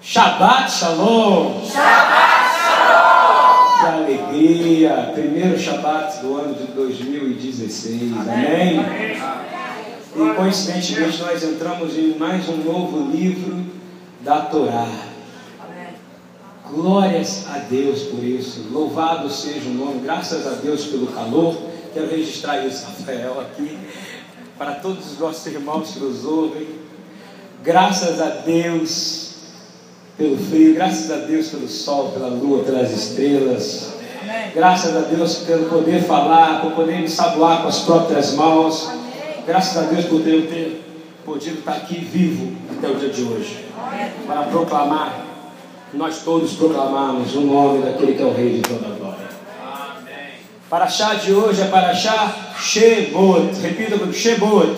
Shabbat Shalom! Shabbat Shalom! Que alegria! Primeiro Shabbat do ano de 2016, amém? amém? E coincidentemente nós entramos em mais um novo livro da Torá. Glórias a Deus por isso, louvado seja o nome, graças a Deus pelo calor. Quero registrar isso, Rafael, aqui, para todos os nossos irmãos que nos ouvem. Graças a Deus pelo frio, graças a Deus pelo sol, pela lua, pelas estrelas. Graças a Deus pelo poder falar, por poder me saboar com as próprias mãos. Graças a Deus por eu ter podido estar aqui vivo até o dia de hoje. Para proclamar, nós todos proclamarmos o nome daquele que é o Rei de toda a glória. Para chá de hoje é para chá Shebot. Repita comigo, Shebot.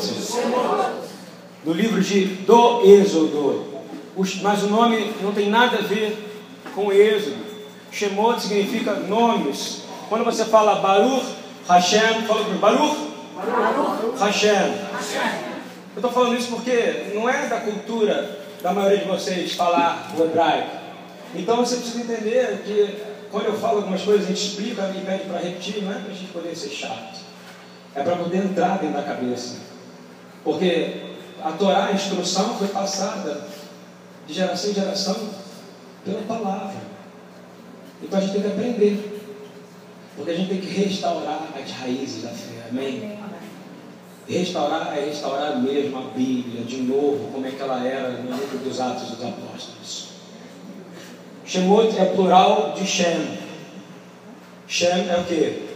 Do livro de Do Êxodo mas o nome não tem nada a ver com êxodo. Shemot significa nomes. Quando você fala Baruch Hashem, fala para Baruch, Baruch Hashem. Eu estou falando isso porque não é da cultura da maioria de vocês falar o hebraico. Então você precisa entender que quando eu falo algumas coisas, a gente explica e pede para repetir, não é para a gente poder ser chato. É para poder entrar dentro da cabeça. Porque a Torá, a instrução, foi passada de geração em geração pela palavra. Então a gente tem que aprender. Porque a gente tem que restaurar as raízes da fé. Amém? Restaurar é restaurar mesmo a Bíblia de novo, como é que ela era no livro dos Atos dos Apóstolos. Shemot é plural de Shem. Shem é o que?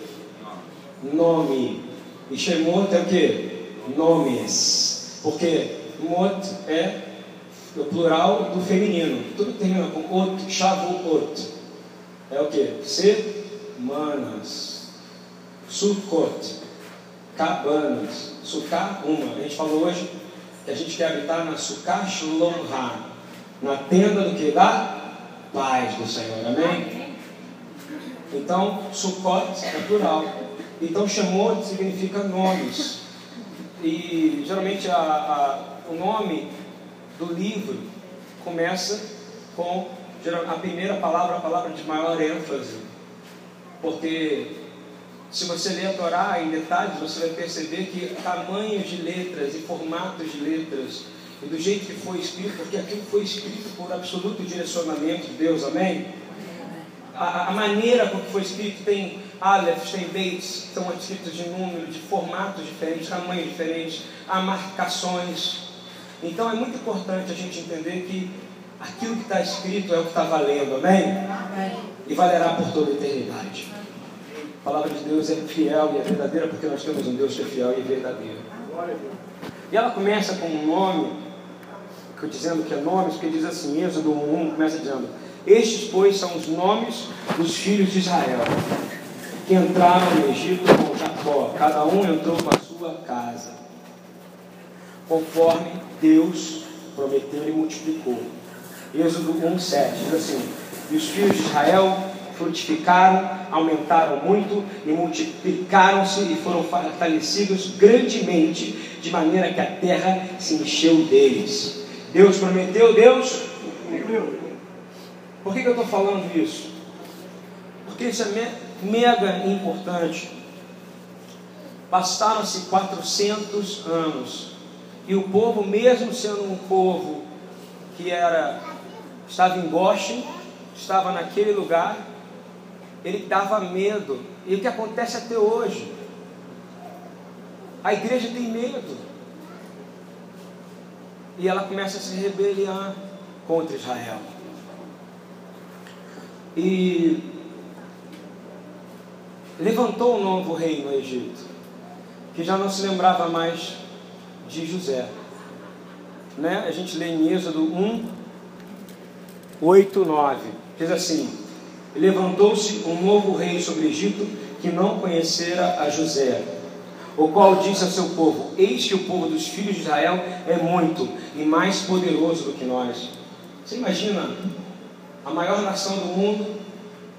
Nome. E Shemot é o que? Nomes. Porque Mot é o plural do feminino. Tudo termina com ot, shavuot. É o que? Semanas. Sukkot. Cabanas. Sukkah, uma. A gente falou hoje que a gente quer habitar na Sukkah Shalom Ha. Na tenda do que? Da paz do Senhor. Amém? Então, Sukkot é plural. Então, Shemot significa nomes. E geralmente a, a, o nome do livro começa com a primeira palavra, a palavra de maior ênfase. Porque se você ler a Torá em detalhes, você vai perceber que tamanhos de letras e formatos de letras, e do jeito que foi escrito, porque aquilo foi escrito por absoluto direcionamento de Deus, amém? A, a maneira com que foi escrito tem Aleph, tem Beits, estão escritos de número, de formatos diferentes, tamanhos diferentes, há marcações. Então é muito importante a gente entender que aquilo que está escrito é o que está valendo, amém? amém? E valerá por toda a eternidade. A palavra de Deus é fiel e é verdadeira porque nós temos um Deus que é fiel e verdadeiro. E ela começa com um nome, que eu dizendo que é nomes, porque diz assim, Êxodo 1 começa dizendo, estes, pois, são os nomes dos filhos de Israel, que entraram no Egito com Jacó, cada um entrou com a sua casa conforme Deus prometeu e multiplicou. Êxodo 1,7 diz assim: E os filhos de Israel frutificaram, aumentaram muito e multiplicaram-se e foram fortalecidos grandemente, de maneira que a terra se encheu deles. Deus prometeu, Deus cumpriu. Por que, que eu estou falando isso? Porque isso é mega importante. Passaram-se 400 anos e o povo, mesmo sendo um povo que era estava em Goshen, estava naquele lugar, ele dava medo. E o que acontece até hoje? A igreja tem medo. E ela começa a se rebeliar contra Israel. E levantou um novo rei no Egito, que já não se lembrava mais de José. Né? A gente lê em Êxodo 1, 8, 9. Diz assim: Levantou-se um novo rei sobre o Egito que não conhecera a José, o qual disse ao seu povo: Eis que o povo dos filhos de Israel é muito e mais poderoso do que nós. Você imagina a maior nação do mundo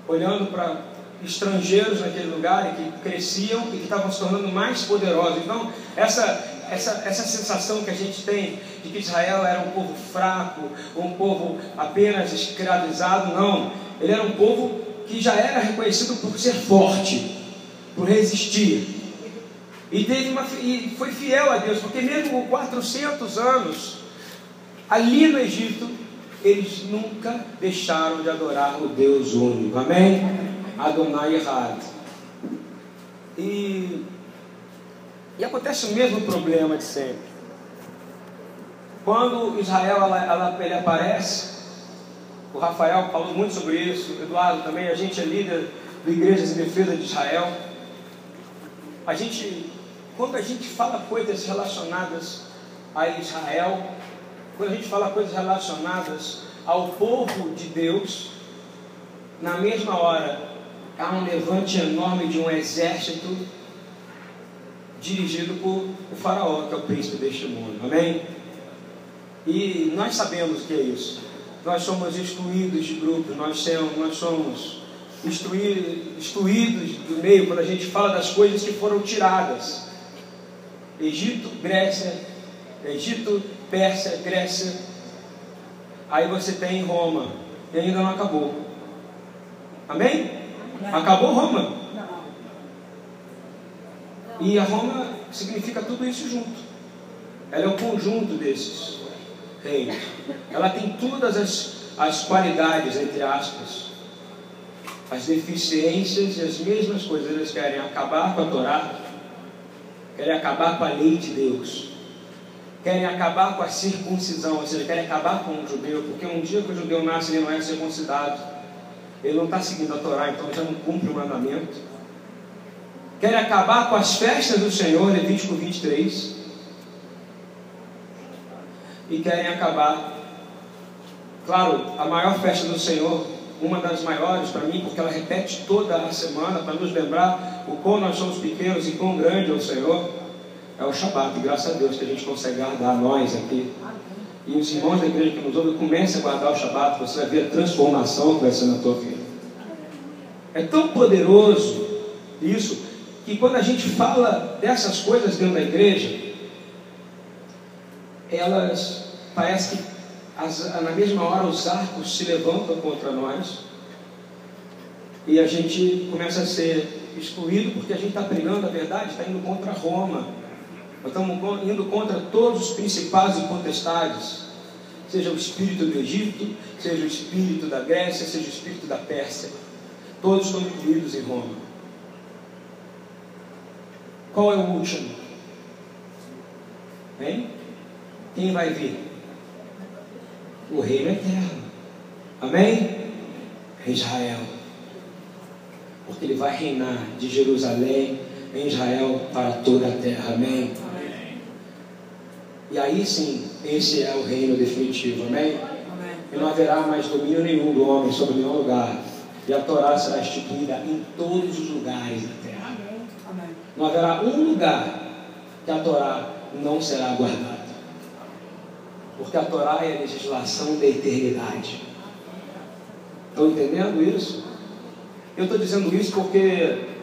olhando para estrangeiros naquele lugar e que cresciam e que estavam se tornando mais poderosos. Então, essa essa, essa sensação que a gente tem de que Israel era um povo fraco, um povo apenas escravizado, não. Ele era um povo que já era reconhecido por ser forte, por resistir. E, teve uma, e foi fiel a Deus, porque mesmo com 400 anos, ali no Egito, eles nunca deixaram de adorar o Deus único. Amém? Adonai errado. E, e acontece o mesmo problema de sempre. Quando Israel ela, ela, ele aparece, o Rafael falou muito sobre isso, o Eduardo também, a gente é líder do Igrejas em Defesa de Israel. A gente, quando a gente fala coisas relacionadas a Israel, quando a gente fala coisas relacionadas ao povo de Deus, na mesma hora há um levante enorme de um exército dirigido por o faraó, que é o príncipe deste mundo. Amém? E nós sabemos o que é isso. Nós somos excluídos de grupos, nós somos, nós somos excluídos do meio quando a gente fala das coisas que foram tiradas. Egito, Grécia, Egito, Pérsia, Grécia. Aí você tem Roma, e ainda não acabou. Amém? Acabou Roma. E a Roma significa tudo isso junto. Ela é um conjunto desses reinos. Ela tem todas as, as qualidades, entre aspas, as deficiências e as mesmas coisas. Eles querem acabar com a Torá, querem acabar com a lei de Deus, querem acabar com a circuncisão, ou seja, querem acabar com o judeu, porque um dia que o judeu nasce, ele não é circuncidado. Ele não está seguindo a Torá, então já não cumpre o mandamento. Querem acabar com as festas do Senhor, Levítico 23. E querem acabar, claro, a maior festa do Senhor, uma das maiores para mim, porque ela repete toda a semana para nos lembrar o quão nós somos pequenos e quão grande é o Senhor, é o Shabat. Graças a Deus que a gente consegue guardar nós aqui. E os irmãos da igreja que nos ouvem, comece a guardar o Shabat, você vai ver a transformação que vai ser na tua vida. É tão poderoso isso, que quando a gente fala dessas coisas dentro da igreja, elas parece que as, na mesma hora os arcos se levantam contra nós e a gente começa a ser excluído porque a gente está pregando a verdade, está indo contra Roma. Nós estamos indo contra todos os principais e potestades seja o espírito do Egito, seja o espírito da Grécia, seja o espírito da Pérsia. Todos estão incluídos em Roma. Qual é o último? Hein? Quem vai vir? O reino eterno. Amém? Israel. Porque ele vai reinar de Jerusalém em Israel para toda a terra. Amém? Amém. E aí sim, esse é o reino definitivo, amém? amém? E não haverá mais domínio nenhum do homem sobre nenhum lugar. E a Torá será instituída em todos os lugares da terra. Não haverá um lugar que a Torá não será guardada. Porque a Torá é a legislação da eternidade. Estão entendendo isso? Eu estou dizendo isso porque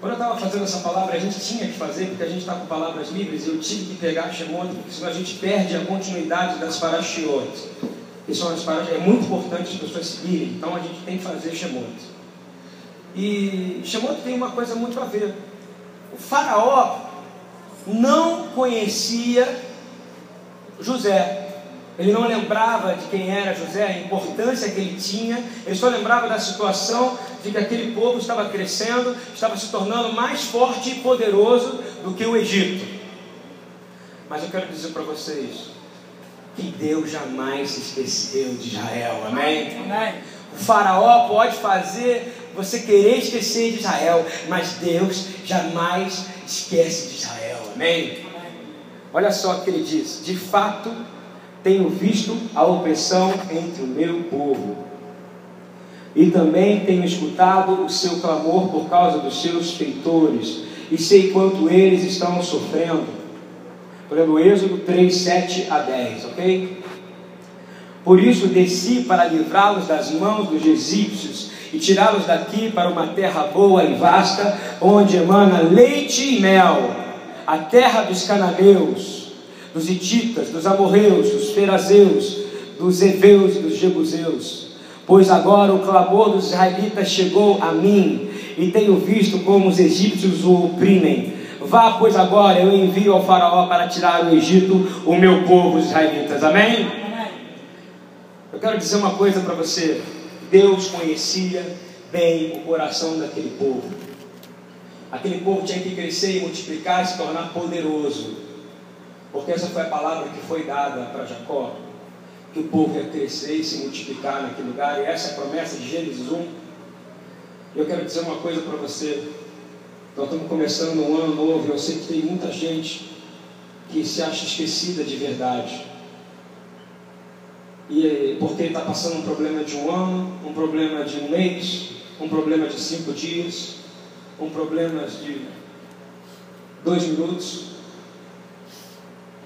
quando eu estava fazendo essa palavra, a gente tinha que fazer, porque a gente está com palavras livres, e eu tive que pegar Shemot, porque senão a gente perde a continuidade das parashiot. Que são as é muito importante as pessoas seguirem, então a gente tem que fazer Shemot. E Shemot tem uma coisa muito a ver. O faraó não conhecia José. Ele não lembrava de quem era José, a importância que ele tinha, ele só lembrava da situação de que aquele povo estava crescendo, estava se tornando mais forte e poderoso do que o Egito. Mas eu quero dizer para vocês que Deus jamais se esqueceu de Israel, amém? amém? O faraó pode fazer você querer esquecer de Israel, mas Deus jamais esquece de Israel, amém? Olha só o que ele diz: de fato, tenho visto a opressão entre o meu povo e também tenho escutado o seu clamor por causa dos seus feitores, e sei quanto eles estão sofrendo. Exemplo, Êxodo 3, 7 a 10, ok? Por isso desci para livrá-los das mãos dos egípcios e tirá-los daqui para uma terra boa e vasta, onde emana leite e mel. a terra dos cananeus, dos hititas, dos amorreus, dos ferazeus, dos heveus e dos jebuseus. Pois agora o clamor dos israelitas chegou a mim, e tenho visto como os egípcios o oprimem. Vá, pois agora eu envio ao faraó para tirar do Egito o meu povo, os israelitas. Amém? Eu quero dizer uma coisa para você. Deus conhecia bem o coração daquele povo. Aquele povo tinha que crescer e multiplicar e se tornar poderoso. Porque essa foi a palavra que foi dada para Jacó. Que o povo ia crescer e se multiplicar naquele lugar. E essa é a promessa de Gênesis 1. E eu quero dizer uma coisa para você. Nós estamos começando um ano novo e eu sei que tem muita gente que se acha esquecida de verdade. E porque está passando um problema de um ano, um problema de um mês, um problema de cinco dias, um problema de dois minutos.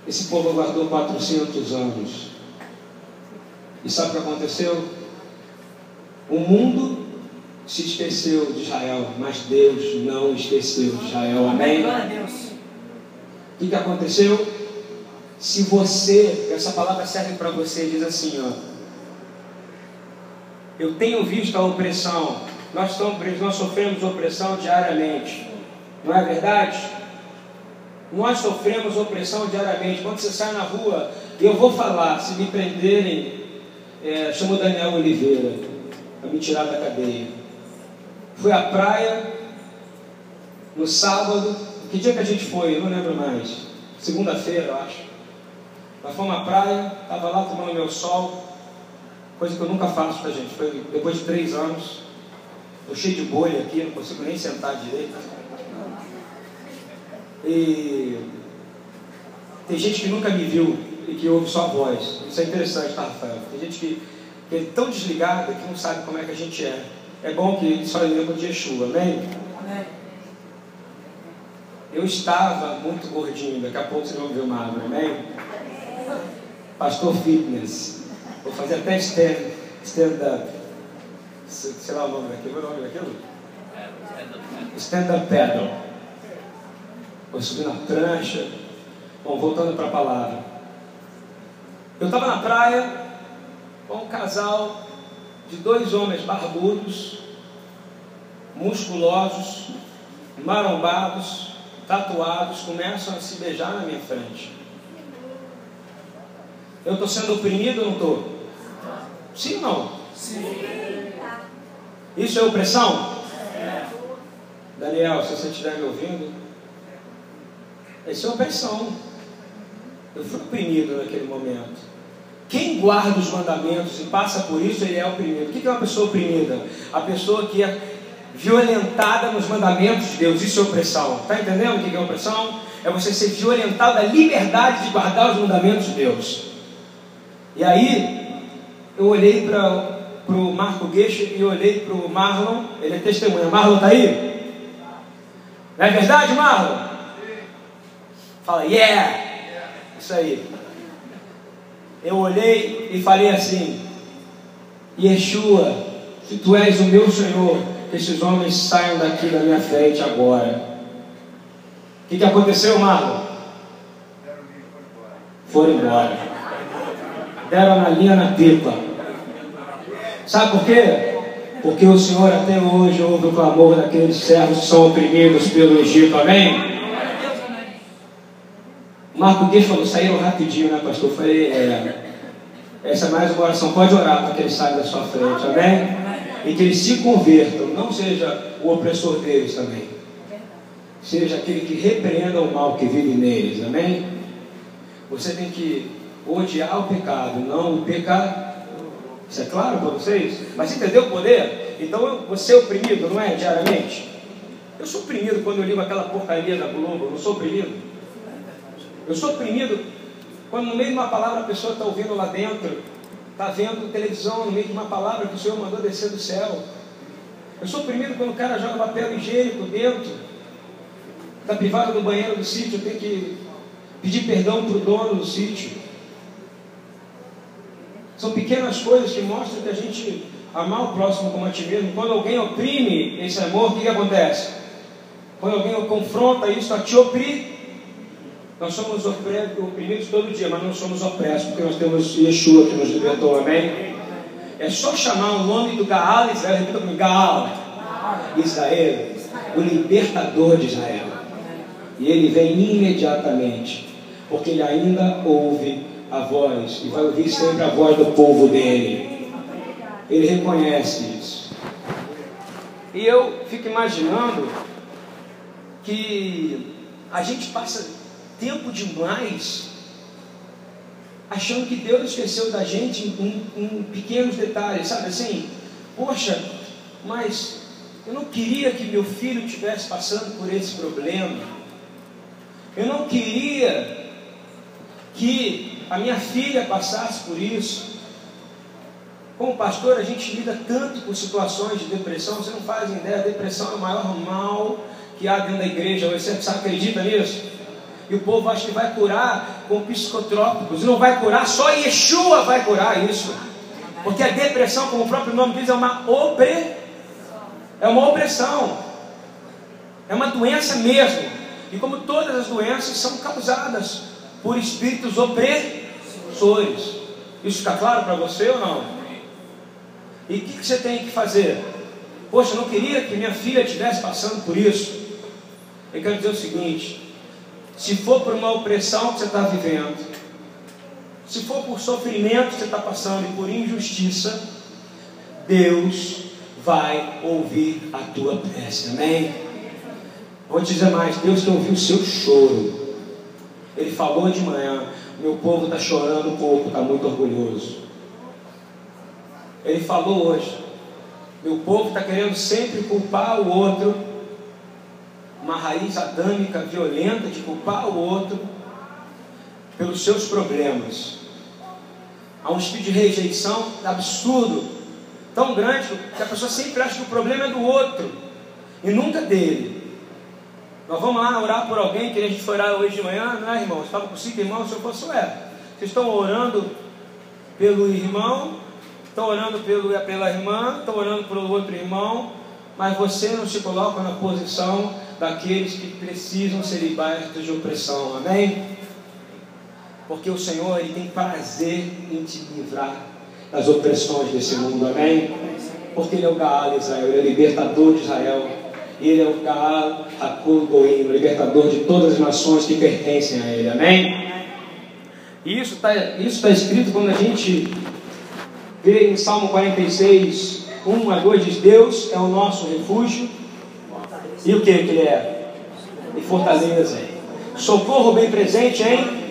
Esse povo aguardou 400 anos. E sabe o que aconteceu? O mundo se esqueceu de Israel, mas Deus não esqueceu de Israel. Amém? O que, que aconteceu? Se você, essa palavra serve para você, diz assim, ó. Eu tenho visto a opressão. Nós, estamos, nós sofremos opressão diariamente. Não é verdade? Nós sofremos opressão diariamente. Quando você sai na rua, eu vou falar, se me prenderem, é, chamo Daniel Oliveira para me tirar da cadeia. Fui à praia no sábado. Que dia que a gente foi? Eu não lembro mais. Segunda-feira, eu acho. Nós fomos à praia, estava lá tomando meu sol, coisa que eu nunca faço, tá gente? Foi depois de três anos. Estou cheio de bolha aqui, não consigo nem sentar direito. E tem gente que nunca me viu e que ouve só a voz. Isso é interessante, tá, Rafael? Tem gente que, que é tão desligada que não sabe como é que a gente é. É bom que só lembra de Yeshua, amém? Amém. Eu estava muito gordinho, daqui a pouco vocês vão ver magro, amém? Pastor Fitness. Vou fazer até stand, stand-up. Sei lá o nome daquilo. É o nome daquilo? Stand-up paddle. Vou subir na prancha. Bom, voltando para a palavra. Eu estava na praia com um casal de dois homens barbudos, musculosos, marombados, tatuados, começam a se beijar na minha frente. Eu estou sendo oprimido ou não estou? Sim ou não? Sim. Isso é opressão? É. Daniel, se você estiver me ouvindo, isso é opressão. Eu fui oprimido naquele momento. Quem guarda os mandamentos e passa por isso, ele é oprimido. O que é uma pessoa oprimida? A pessoa que é violentada nos mandamentos de Deus. Isso é opressão. Está entendendo o que é opressão? É você ser violentado da liberdade de guardar os mandamentos de Deus. E aí, eu olhei para o Marco Gueixe e olhei para o Marlon. Ele é testemunha. Marlon está aí? Não é verdade, Marlon? Fala, yeah! Isso aí eu olhei e falei assim: Yeshua, se tu és o meu Senhor, que esses homens saiam daqui da minha frente agora. O que, que aconteceu, Marlon? Foram embora. Deram na linha na pipa. Sabe por quê? Porque o Senhor até hoje ouve o clamor daqueles servos que são oprimidos pelo Egito. Amém? Marco Guedes falou, saíram rapidinho, né, pastor? Eu falei, é, essa é mais uma oração, pode orar para que eles saiam da sua frente, amém? E que eles se convertam, não seja o opressor deles também. Seja aquele que repreenda o mal que vive neles, amém? Você tem que odiar o pecado, não o pecado. Isso é claro para vocês? Mas entendeu o poder? Então você é oprimido, não é? Diariamente? Eu sou oprimido quando eu ligo aquela porcaria da Globo, eu não sou oprimido. Eu sou oprimido quando no meio de uma palavra a pessoa está ouvindo lá dentro, está vendo televisão no meio de uma palavra que o Senhor mandou descer do céu. Eu sou oprimido quando o cara joga papel higiênico dentro, está privado do banheiro do sítio, eu tenho que pedir perdão para o dono do sítio. São pequenas coisas que mostram que a gente amar o próximo como a ti mesmo. Quando alguém oprime esse amor, o que, que acontece? Quando alguém confronta isso, a te oprimir, Nós somos oprimidos todo dia, mas não somos opressos, porque nós temos Yeshua que nos libertou, amém? É só chamar o nome do Gaal Israel, repita comigo, Gaal Israel, o libertador de Israel. E ele vem imediatamente, porque ele ainda ouve a voz, e vai ouvir sempre a voz do povo dele. Ele reconhece isso. E eu fico imaginando que a gente passa tempo demais achando que Deus esqueceu da gente em, em, em, pequenos detalhes, sabe assim? Poxa, mas eu não queria que meu filho estivesse passando por esse problema. Eu não queria que a minha filha passasse por isso. Como pastor, a gente lida tanto com situações de depressão, você não faz ideia, a depressão é o maior mal que há dentro da igreja. Você acredita nisso? E o povo acha que vai curar com psicotrópicos. E não vai curar, só Yeshua vai curar isso. Porque a depressão, como o próprio nome diz, é uma opre... é uma opressão. É uma doença mesmo. E como todas as doenças são causadas por espíritos opressores. Isso está claro para você ou não? E o que, que você tem que fazer? Poxa, eu não queria que minha filha estivesse passando por isso. Eu quero dizer o seguinte: se for por uma opressão que você está vivendo, se for por sofrimento que você está passando e por injustiça, Deus vai ouvir a tua prece, amém? Vou te dizer mais: Deus quer ouvir o seu choro. Ele falou de manhã: meu povo está chorando pouco, está muito orgulhoso. Ele falou hoje: meu povo está querendo sempre culpar o outro uma raiz adâmica violenta de culpar o outro pelos seus problemas. Há um espírito de rejeição absurdo, tão grande que a pessoa sempre acha que o problema é do outro e nunca dele. Nós vamos lá orar por alguém que a gente foi orar hoje de manhã, não é, irmão? Estava com cinco irmãos, se eu fosse, ué, vocês estão orando pelo irmão, estão orando pelo, pela irmã, estão orando pelo outro irmão, mas você não se coloca na posição daqueles que precisam ser libertos de opressão. Amém? Porque o Senhor ele tem prazer em te livrar das opressões desse mundo. Amém? Porque Ele é o Gaal Israel, Ele é o libertador de Israel. Ele é o Gaal Hakul Goim, o libertador de todas as nações que pertencem a Ele. Amém? E isso está isso tá escrito quando a gente vê em Salmo 46, 1 a 2, diz: Deus é o nosso refúgio e o que, que ele é? E fortaleza. Socorro bem presente em.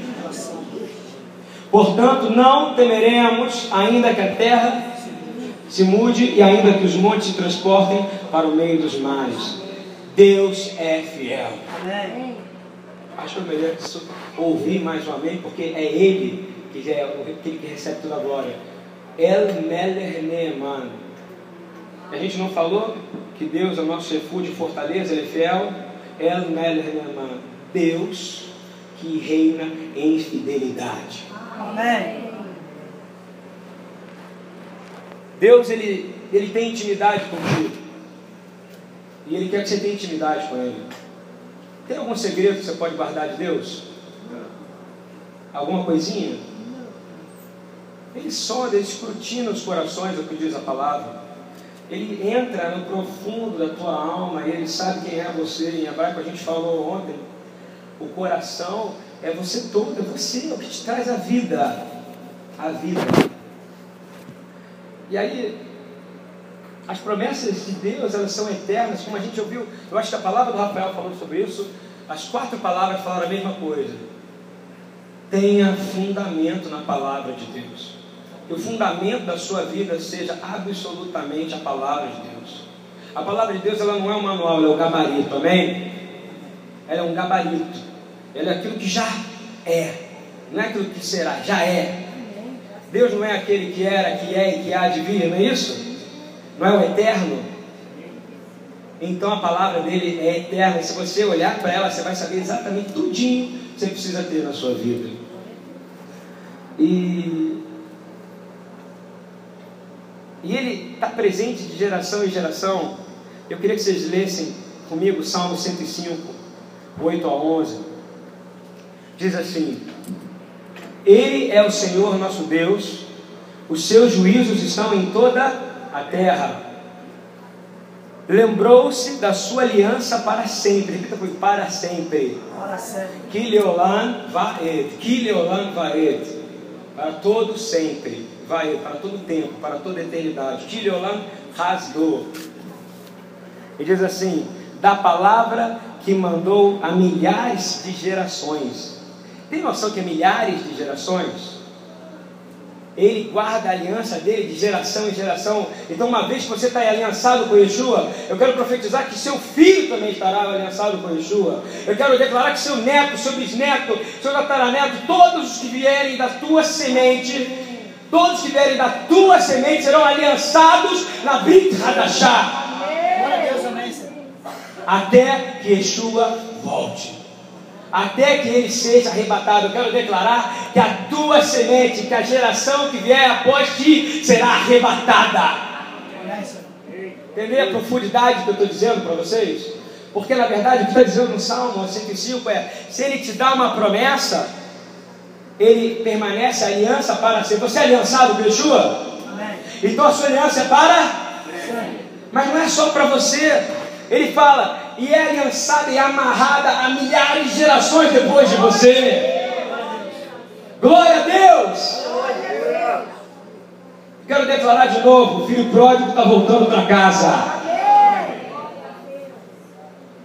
Portanto, não temeremos, ainda que a terra se mude e ainda que os montes se transportem para o meio dos mares. Deus é fiel. Amém. Acho melhor ouvir mais um amém, porque é Ele que é aquele que recebe toda a glória. El Meler Neeman. A gente não falou que Deus é o nosso refúgio e fortaleza, Ele é fiel. El Meler Deus que reina em fidelidade. Amém. Deus, ele, ele tem intimidade contigo. E Ele quer que você tenha intimidade com Ele. Tem algum segredo que você pode guardar de Deus? Alguma coisinha? Ele sonda, ele escrutina os corações, é o que diz a palavra. Ele entra no profundo da tua alma e ele sabe quem é você. Em hebraico a gente falou ontem. O coração é você todo, é você, é o que te traz a vida. A vida. E aí, as promessas de Deus, elas são eternas, como a gente ouviu. Eu acho que a palavra do Rafael falou sobre isso. As quatro palavras falaram a mesma coisa. Tenha fundamento na palavra de Deus que o fundamento da sua vida seja absolutamente a palavra de Deus. A palavra de Deus ela não é um manual, ela é um gabarito, amém? Ela é um gabarito. Ela é aquilo que já é, não é aquilo que será, já é. Deus não é aquele que era, que é e que há de vir, não é isso? Não é o eterno? Então a palavra dele é eterna. E se você olhar para ela, você vai saber exatamente tudinho que você precisa ter na sua vida. E e ele está presente de geração em geração. Eu queria que vocês lessem comigo Salmo 105, 8 a 11. diz assim: Ele é o Senhor nosso Deus, os seus juízos estão em toda a terra. Lembrou-se da sua aliança para sempre. Repita comigo, para sempre. Para sempre. Kileolan vaed. Kileolan vaed. Para todo sempre. Vaed. Para todo tempo. Para toda eternidade. Kileolan rasgou. E diz assim: da palavra que mandou a milhares de gerações. Tem noção que é milhares de gerações? Ele guarda a aliança dele de geração em geração. Então, uma vez que você está aliançado com Yeshua, eu quero profetizar que seu filho também estará aliançado com Yeshua. Eu quero declarar que seu neto, seu bisneto, seu tataraneto, todos os que vierem da tua semente, todos que vierem da tua semente serão aliançados na Brit Hadashah. Até que Yeshua volte até que ele seja arrebatado. Eu quero declarar que a tua semente, que a geração que vier após ti será arrebatada. Entendeu a profundidade que eu estou dizendo para vocês? Porque na verdade o que está dizendo no Salmo 105 é: se ele te dá uma promessa, ele permanece a aliança para ser. Você é aliançado com Yeshua? Então a sua aliança é para? Mas não é só para você. Ele fala, e é aliançada e amarrada a milhares de gerações depois de você. Glória a Deus! Quero declarar de novo: o filho pródigo está voltando para casa.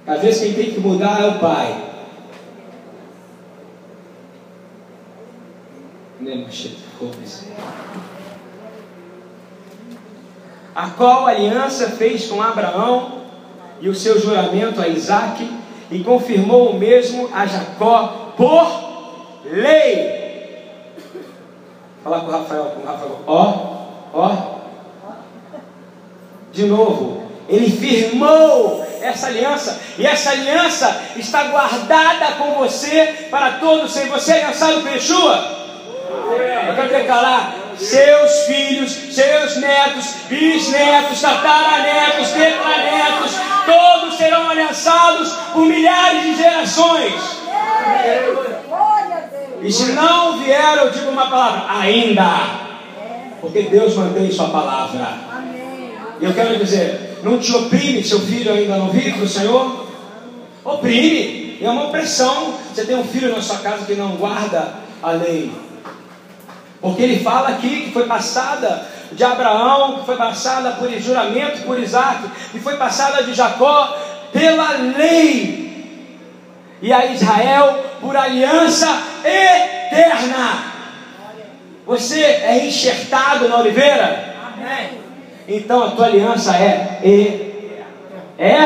Às vezes quem tem que mudar é o pai. A qual aliança fez com Abraão e o seu juramento a Isaac, e confirmou o mesmo a Jacó por lei. Falar com o Rafael, com o Rafael, ó, ó. De novo, ele firmou essa aliança, e essa aliança está guardada com você para todos. Se você é aliançado com eu quero declarar: seus filhos, seus netos, bisnetos, tataranetos, tetranetos, todos serão aliançados por milhares de gerações. E se não vier, eu digo uma palavra, ainda. Porque Deus mantém sua palavra. E eu quero dizer, não te oprime, seu filho ainda não vive do Senhor? Oprime, é uma opressão. Você tem um filho na sua casa que não guarda a lei. Porque ele fala aqui que foi passada de Abraão, que foi passada por juramento por Isaac, e foi passada de Jacó pela lei. E a Israel por aliança eterna. Você é enxertado na oliveira? Amém. Então a tua aliança é e é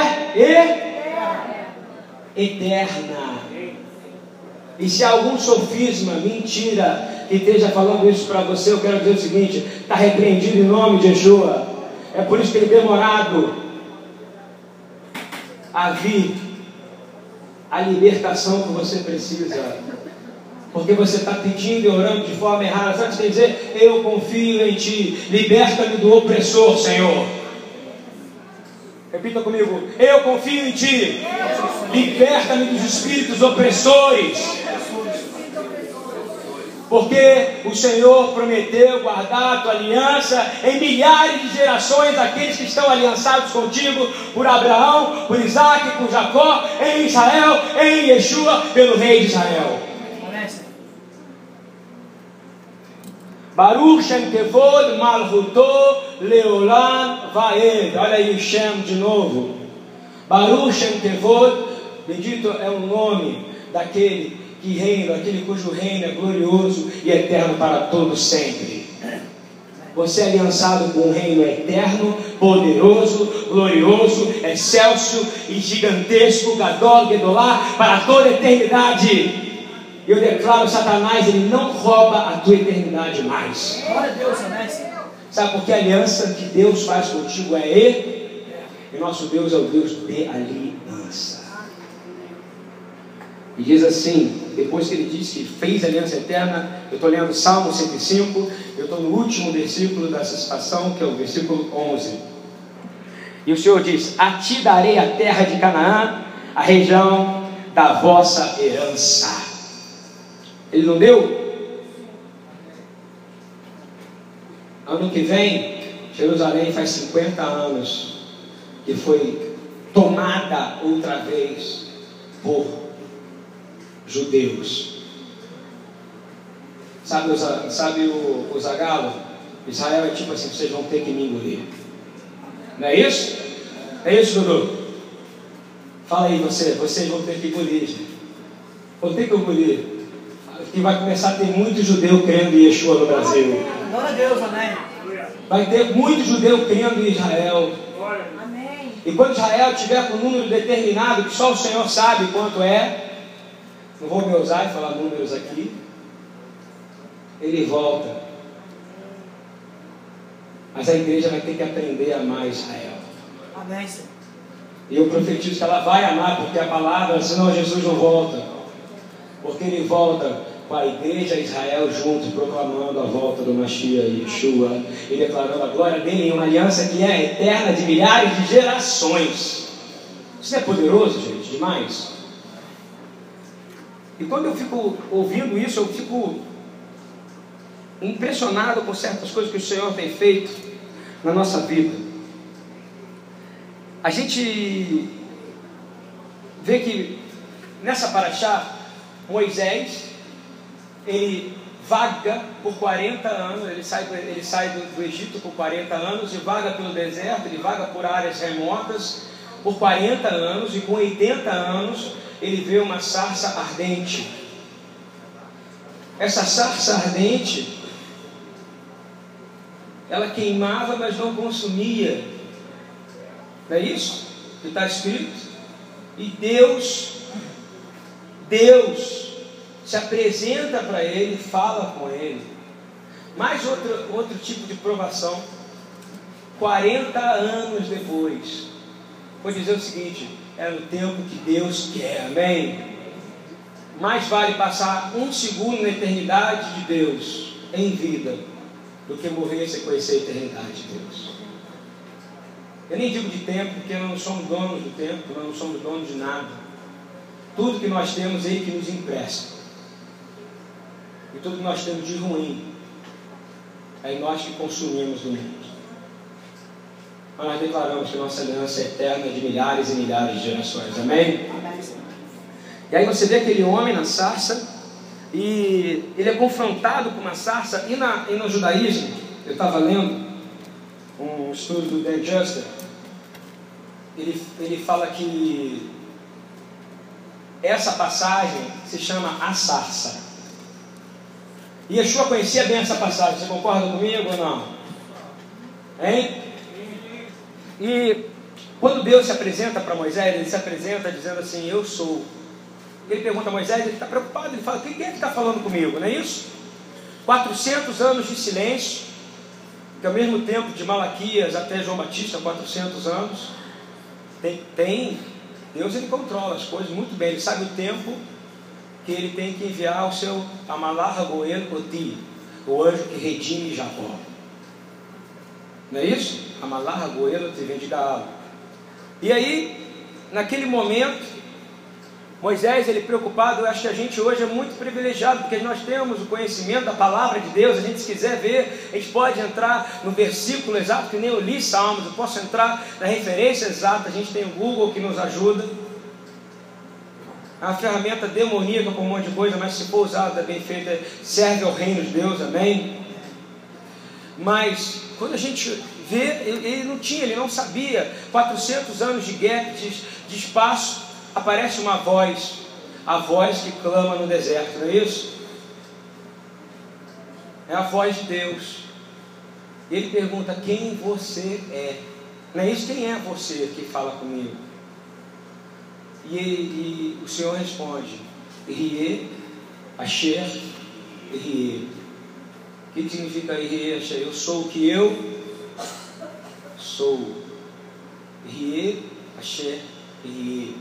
e eterna. E se algum sofisma, mentira, que esteja falando isso para você, eu quero dizer o seguinte: está repreendido em nome de Yeshua. É por isso que ele demorado a vir a libertação que você precisa. Porque você está pedindo e orando de forma errada. Sabe o que você tem dizer? Eu confio em Ti. Liberta-me do opressor, Senhor. Repita comigo. Eu confio em Ti. Liberta-me dos espíritos opressores. Porque o Senhor prometeu guardar a tua aliança em milhares de gerações, aqueles que estão aliançados contigo, por Abraão, por Isaac, por Jacó, em Israel, em Yeshua, pelo Rei de Israel. Baruch Shem Kevod Malchuto Leolam Vaed. Olha aí o Shem de novo. Baruch Shem Kevod, bendito é o nome daquele que reina, aquele cujo reino é glorioso e eterno para todos sempre. Você é aliançado com um reino eterno, poderoso, glorioso, excelso e gigantesco, Gadol, Gedolá, para toda a eternidade. Eu declaro, Satanás, ele não rouba a tua eternidade mais. Glória a Deus, Sabe por que a aliança que Deus faz contigo é Ele? E nosso Deus é o Deus de aliança. E diz assim, depois que ele diz que fez aliança eterna, eu estou lendo Salmo 105, eu estou no último versículo dessa citação, que é o versículo 11. E o Senhor diz: A ti darei a terra de Canaã, a região da vossa herança. Ele não deu? Ano que vem, Jerusalém faz 50 anos que foi tomada outra vez por judeus. Sabe, sabe o, o Zagalo? Israel é tipo assim, vocês vão ter que me engolir. Não é isso? É isso, Dudu? Fala aí você, vocês vão ter que engolir. Vão ter que engolir. Que vai começar a ter muito judeu crendo em Yeshua no Brasil. Glória a Deus, amém. Vai ter muito judeu crendo em Israel. Amém. E quando Israel tiver com um número determinado, que só o Senhor sabe quanto é, não vou me usar e falar números aqui, ele volta. Mas a igreja vai ter que aprender a amar Israel. Amém, Senhor. E eu profetizo que ela vai amar, porque a palavra, senão Jesus não volta. Porque ele volta com a igreja Israel juntos, proclamando a volta do Mashiach Yeshua e declarando a glória dele em uma aliança que é eterna de milhares de gerações. Isso é poderoso, gente, demais. E quando eu fico ouvindo isso, eu fico impressionado com certas coisas que o Senhor tem feito na nossa vida. A gente vê que nessa paraxá, Moisés, ele vaga por 40 anos, ele sai, ele sai do, do Egito por 40 anos e vaga pelo deserto, ele vaga por áreas remotas por 40 anos e com 80 anos ele vê uma sarça ardente. Essa sarça ardente ela queimava, mas não consumia. Não é isso que está escrito? E Deus, Deus se apresenta para ele, fala com ele. Mais outro, outro tipo de provação. 40 anos depois, vou dizer o seguinte: é no tempo que Deus quer, amém? Mais vale passar um segundo na eternidade de Deus em vida do que morrer sem conhecer a eternidade de Deus. Eu nem digo de tempo, porque nós não somos donos do tempo, nós não somos donos de nada. Tudo que nós temos é Ele que nos empresta. E tudo que nós temos de ruim é nós que consumimos do mundo. Nós declaramos que nossa aliança é eterna de milhares e milhares de gerações. Amém? E aí você vê aquele homem na sarça e ele é confrontado com uma sarça. E, na, e no judaísmo, eu estava lendo um estudo do Dan Juster, ele, ele fala que essa passagem se chama a sarça. E Yeshua conhecia bem essa passagem, você concorda comigo ou não? Hein? E quando Deus se apresenta para Moisés, ele se apresenta dizendo assim: Eu sou ele pergunta a Moisés, ele está preocupado, ele fala: Quem é que está falando comigo? Não é isso? 400 anos de silêncio, que ao mesmo tempo de Malaquias até João Batista, 400 anos, tem, tem Deus ele controla as coisas muito bem, ele sabe o tempo que ele tem que enviar o seu Amalarra Goel Oti, o anjo que redime Jacó. Não é isso? Amalarra Goel Oti vem de Gaalo. E aí, naquele momento, Moisés, ele preocupado, eu acho que a gente hoje é muito privilegiado, porque nós temos o conhecimento da palavra de Deus, a gente se quiser ver, a gente pode entrar no versículo exato, que nem eu li Salmos, eu posso entrar na referência exata, a gente tem o Google que nos ajuda. É uma ferramenta demoníaca com um monte de coisa, mas se for usada bem feita, serve ao reino de Deus, amém? Mas, quando a gente vê, ele não tinha, ele não sabia, 400 anos de gap, de, de espaço, aparece uma voz, a voz que clama no deserto, não é isso? É a voz de Deus. Ele pergunta: Quem você é? Não é isso? Quem é você que fala comigo? E, e o Senhor responde: Rie, Asher, Rie. O que significa Rie, Asher? Eu sou o que eu sou. Rie, Asher, Rie.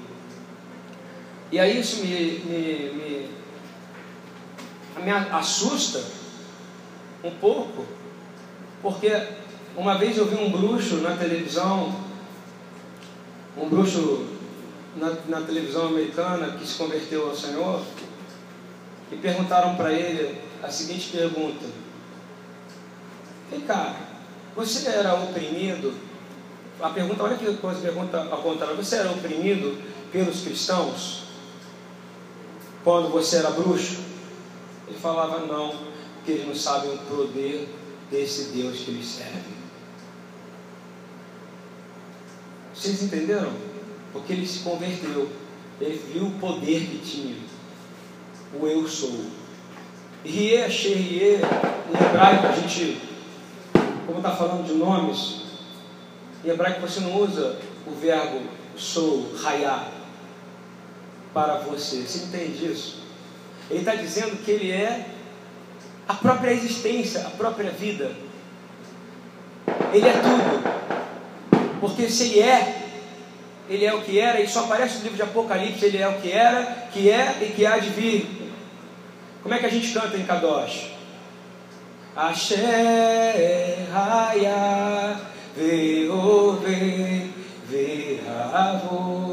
E aí isso me, me, me, me assusta um pouco, porque uma vez eu vi um bruxo na televisão, um bruxo na, na televisão americana que se converteu ao Senhor, e perguntaram para ele a seguinte pergunta: Vem cá, você era oprimido? A pergunta, olha que coisa, pergunta ao contrário: Você era oprimido pelos cristãos quando você era bruxo? Ele falava não, porque eles não sabem o poder desse Deus que eles servem. Vocês entenderam? Porque ele se converteu, ele viu o poder que tinha, o eu sou. Rie, Xerrie, em hebraico a gente, como está falando de nomes, em hebraico você não usa o verbo sou, raiar, para você. Você entende isso? Ele está dizendo que ele é a própria existência, a própria vida. Ele é tudo. Porque se ele é, ele é o que era, e só aparece no livro de Apocalipse, ele é o que era, que é e que há de vir. Como é que a gente canta em Kadosh?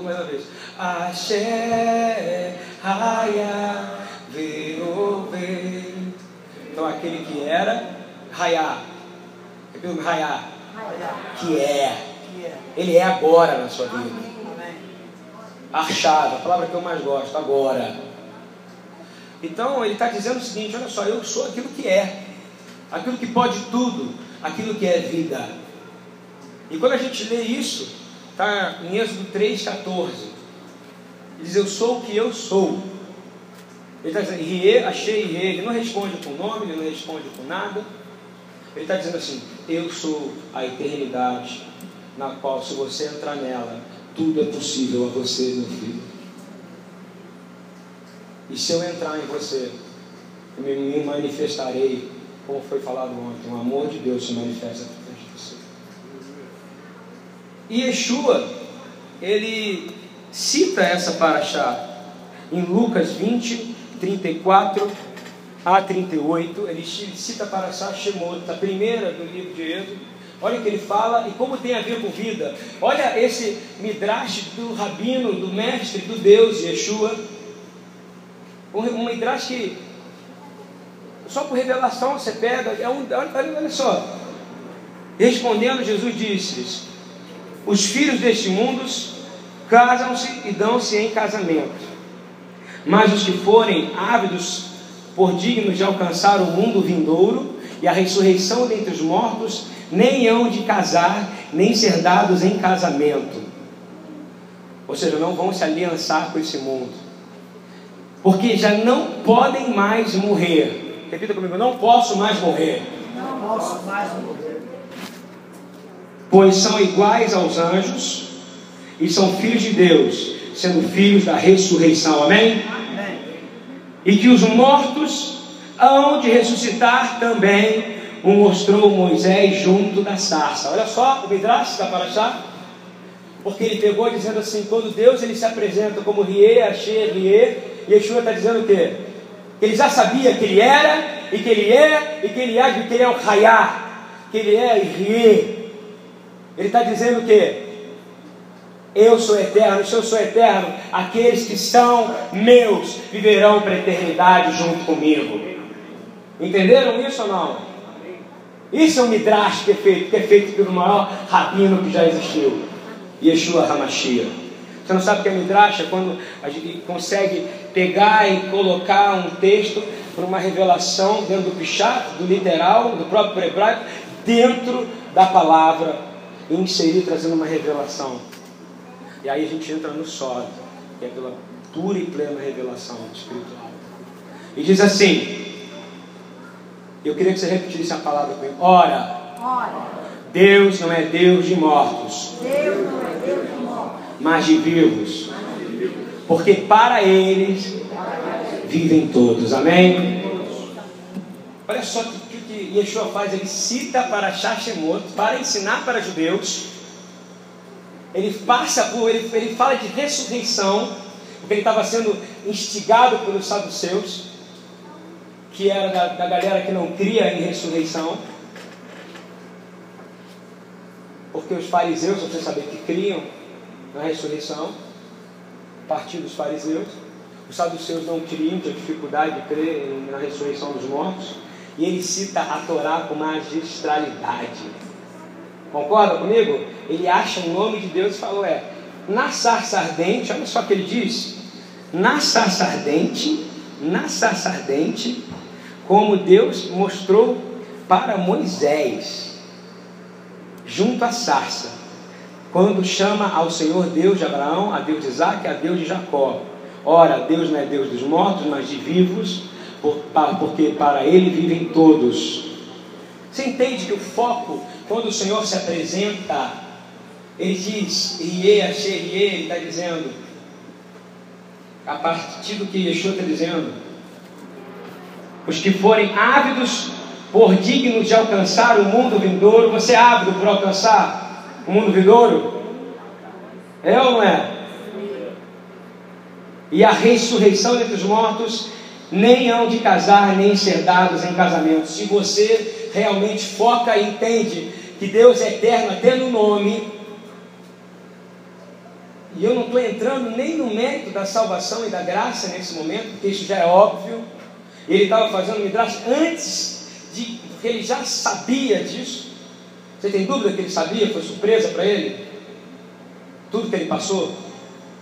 Mais uma vez. Axé, Raya, Veove. Então aquele que era, Raya. Repita, Raya. Que é. Ele é agora na sua vida. Achado, a palavra que eu mais gosto, agora. Então ele está dizendo o seguinte: olha só, eu sou aquilo que é, aquilo que pode tudo, aquilo que é vida. E quando a gente lê isso, está em Êxodo 3,14. Ele diz: Eu sou o que eu sou. Ele está dizendo, Rie, achei Rie. Ele não responde com nome, ele não responde com nada. Ele está dizendo assim: Eu sou a eternidade, na qual, se você entrar nela, tudo é possível a você, meu filho. E se eu entrar em você, eu me manifestarei, como foi falado ontem, o amor de Deus se manifesta através de você. E Yeshua, ele cita essa paraxá em Lucas 20, 34 a 38. Ele cita a paraxá Shemot, a primeira do livro de Êxodo. Olha o que ele fala e como tem a ver com vida. Olha esse midrash do rabino, do mestre, do Deus Yeshua um midrash que só por revelação você pega, é um, olha, olha só. Respondendo, Jesus disse: Os filhos deste mundo casam-se e dão-se em casamento, mas os que forem ávidos por dignos de alcançar o mundo vindouro e a ressurreição dentre os mortos, nem hão de casar, nem ser dados em casamento. Ou seja, não vão se aliançar com esse mundo porque já não podem mais morrer. Repita comigo: não posso mais morrer. Não posso mais morrer. Pois são iguais aos anjos e são filhos de Deus, sendo filhos da ressurreição. Amém? Amém. E que os mortos hão de ressuscitar também, o mostrou Moisés junto da sarça. Olha só o Midrash da Paraxá. Porque ele pegou dizendo assim: quando Deus ele se apresenta como Rie, Asher, Rie, Yeshua está dizendo o quê? Que ele já sabia que ele era, e que ele é, e que ele é, que ele é o Hayá, que ele é Rie. Ele está dizendo o quê? Eu sou eterno, se eu sou eterno, aqueles que são meus viverão para a eternidade junto comigo. Entenderam isso ou não? Isso é um midrash que é feito, que é feito pelo maior rabino que já existiu, Yeshua Hamashia. Você não sabe o que é midrash? É quando a gente consegue pegar e colocar um texto para uma revelação dentro do pichat, do literal, do próprio hebraico, dentro da palavra, e inserir trazendo uma revelação. E aí a gente entra no sólido, que é pela pura e plena revelação espiritual. E diz assim: eu queria que você repetisse a palavra comigo. Ora, Ora, Deus não é Deus de mortos, Deus não é Deus de morte, mas de vivos. Porque para eles vivem todos. Amém? Olha só o que, que Yeshua faz. Ele cita para Shashemot, para ensinar para judeus. Ele passa por, ele, ele fala de ressurreição, porque ele estava sendo instigado pelos saduceus, que era da, da galera que não cria em ressurreição. Porque os fariseus, você saber que criam na ressurreição, partir dos fariseus. Os saduceus não queriam, tinham dificuldade de crer na ressurreição dos mortos. E ele cita a Torá com magistralidade. Concorda comigo? Ele acha o nome de Deus e falou: é, na sarça ardente, olha só o que ele diz: na sarça ardente, na sarça ardente, como Deus mostrou para Moisés, junto à sarça, quando chama ao Senhor Deus de Abraão, a Deus de Isaac, a Deus de Jacó. Ora, Deus não é Deus dos mortos, mas de vivos, porque para Ele vivem todos. Você entende que o foco, quando o Senhor se apresenta, Ele diz, Rie, Asher, Ele está dizendo, a partir do que Yeshua está dizendo, os que forem ávidos por dignos de alcançar o mundo vindouro, você é ávido por alcançar o mundo vindouro? É ou não é? E a ressurreição entre os mortos nem hão de casar, nem ser dados em casamento. Se você realmente foca e entende que Deus é eterno até no nome, e eu não estou entrando nem no mérito da salvação e da graça nesse momento, porque isso já é óbvio. Ele estava fazendo midrash antes de porque ele já sabia disso. Você tem dúvida que ele sabia? Foi surpresa para ele? Tudo que ele passou?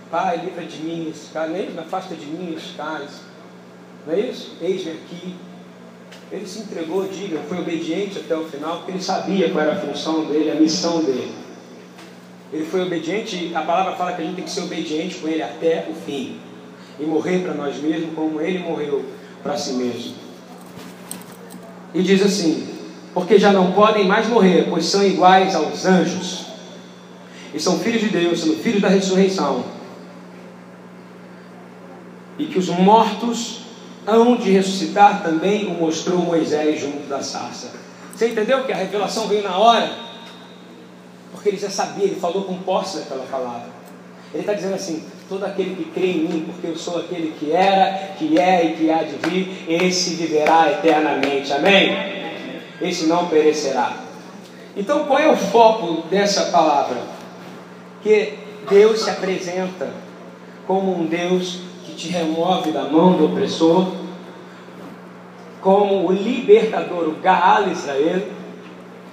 Pai, livra de mim esse cara, nem afasta de mim esses caras. Não é isso? Eis-me aqui. Ele se entregou, diga, foi obediente até o final, porque ele sabia qual era a função dele, a missão dele. Ele foi obediente, a palavra fala que a gente tem que ser obediente com ele até o fim. E morrer para nós mesmos como ele morreu para si mesmo. E diz assim: Porque já não podem mais morrer, pois são iguais aos anjos. E são filhos de Deus, são filhos da ressurreição. E que os mortos hão de ressuscitar também o mostrou Moisés junto da sarça. Você entendeu que a revelação veio na hora? Porque ele já sabia, ele falou com posse daquela palavra. Ele está dizendo assim: todo aquele que crê em mim, porque eu sou aquele que era, que é e que há de vir, esse viverá eternamente. Amém? Esse não perecerá. Então, qual é o foco dessa palavra? Que Deus se apresenta como um Deus que te remove da mão do opressor, como o libertador, o Gaal Israel,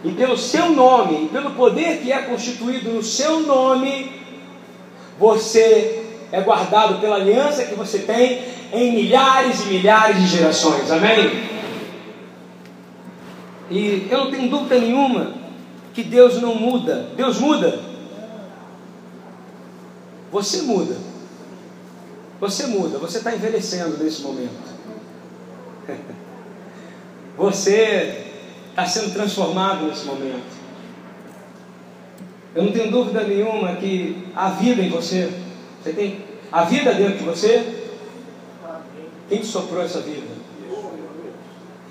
e pelo seu nome, e pelo poder que é constituído no seu nome, você é guardado pela aliança que você tem em milhares e milhares de gerações. Amém? E eu não tenho dúvida nenhuma que Deus não muda. Deus muda. Você muda. Você muda. Você está envelhecendo nesse momento. Você está sendo transformado nesse momento. Eu não tenho dúvida nenhuma que a vida em você, você tem a vida dentro de você. Quem soprou essa vida?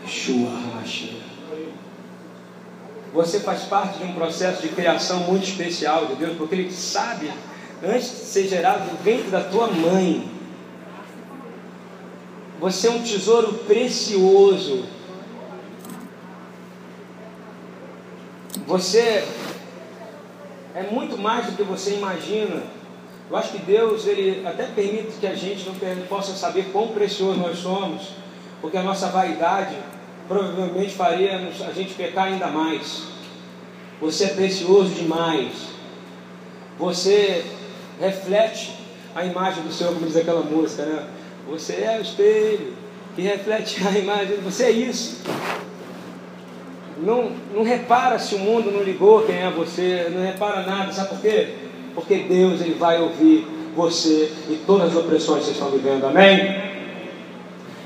Yeshua HaMashiach. Você faz parte de um processo de criação muito especial de Deus, porque Ele sabe, antes de ser gerado no ventre da tua mãe, você é um tesouro precioso Você é muito mais do que você imagina. Eu acho que Deus ele até permite que a gente não possa saber quão precioso nós somos, porque a nossa vaidade provavelmente faria a gente pecar ainda mais. Você é precioso demais. Você reflete a imagem do Senhor, como diz aquela música, né? Você é o espelho que reflete a imagem. Você é isso não, não repara se o mundo não ligou quem é você, não repara nada, sabe por quê? Porque Deus ele vai ouvir você e todas as opressões que vocês estão vivendo, amém?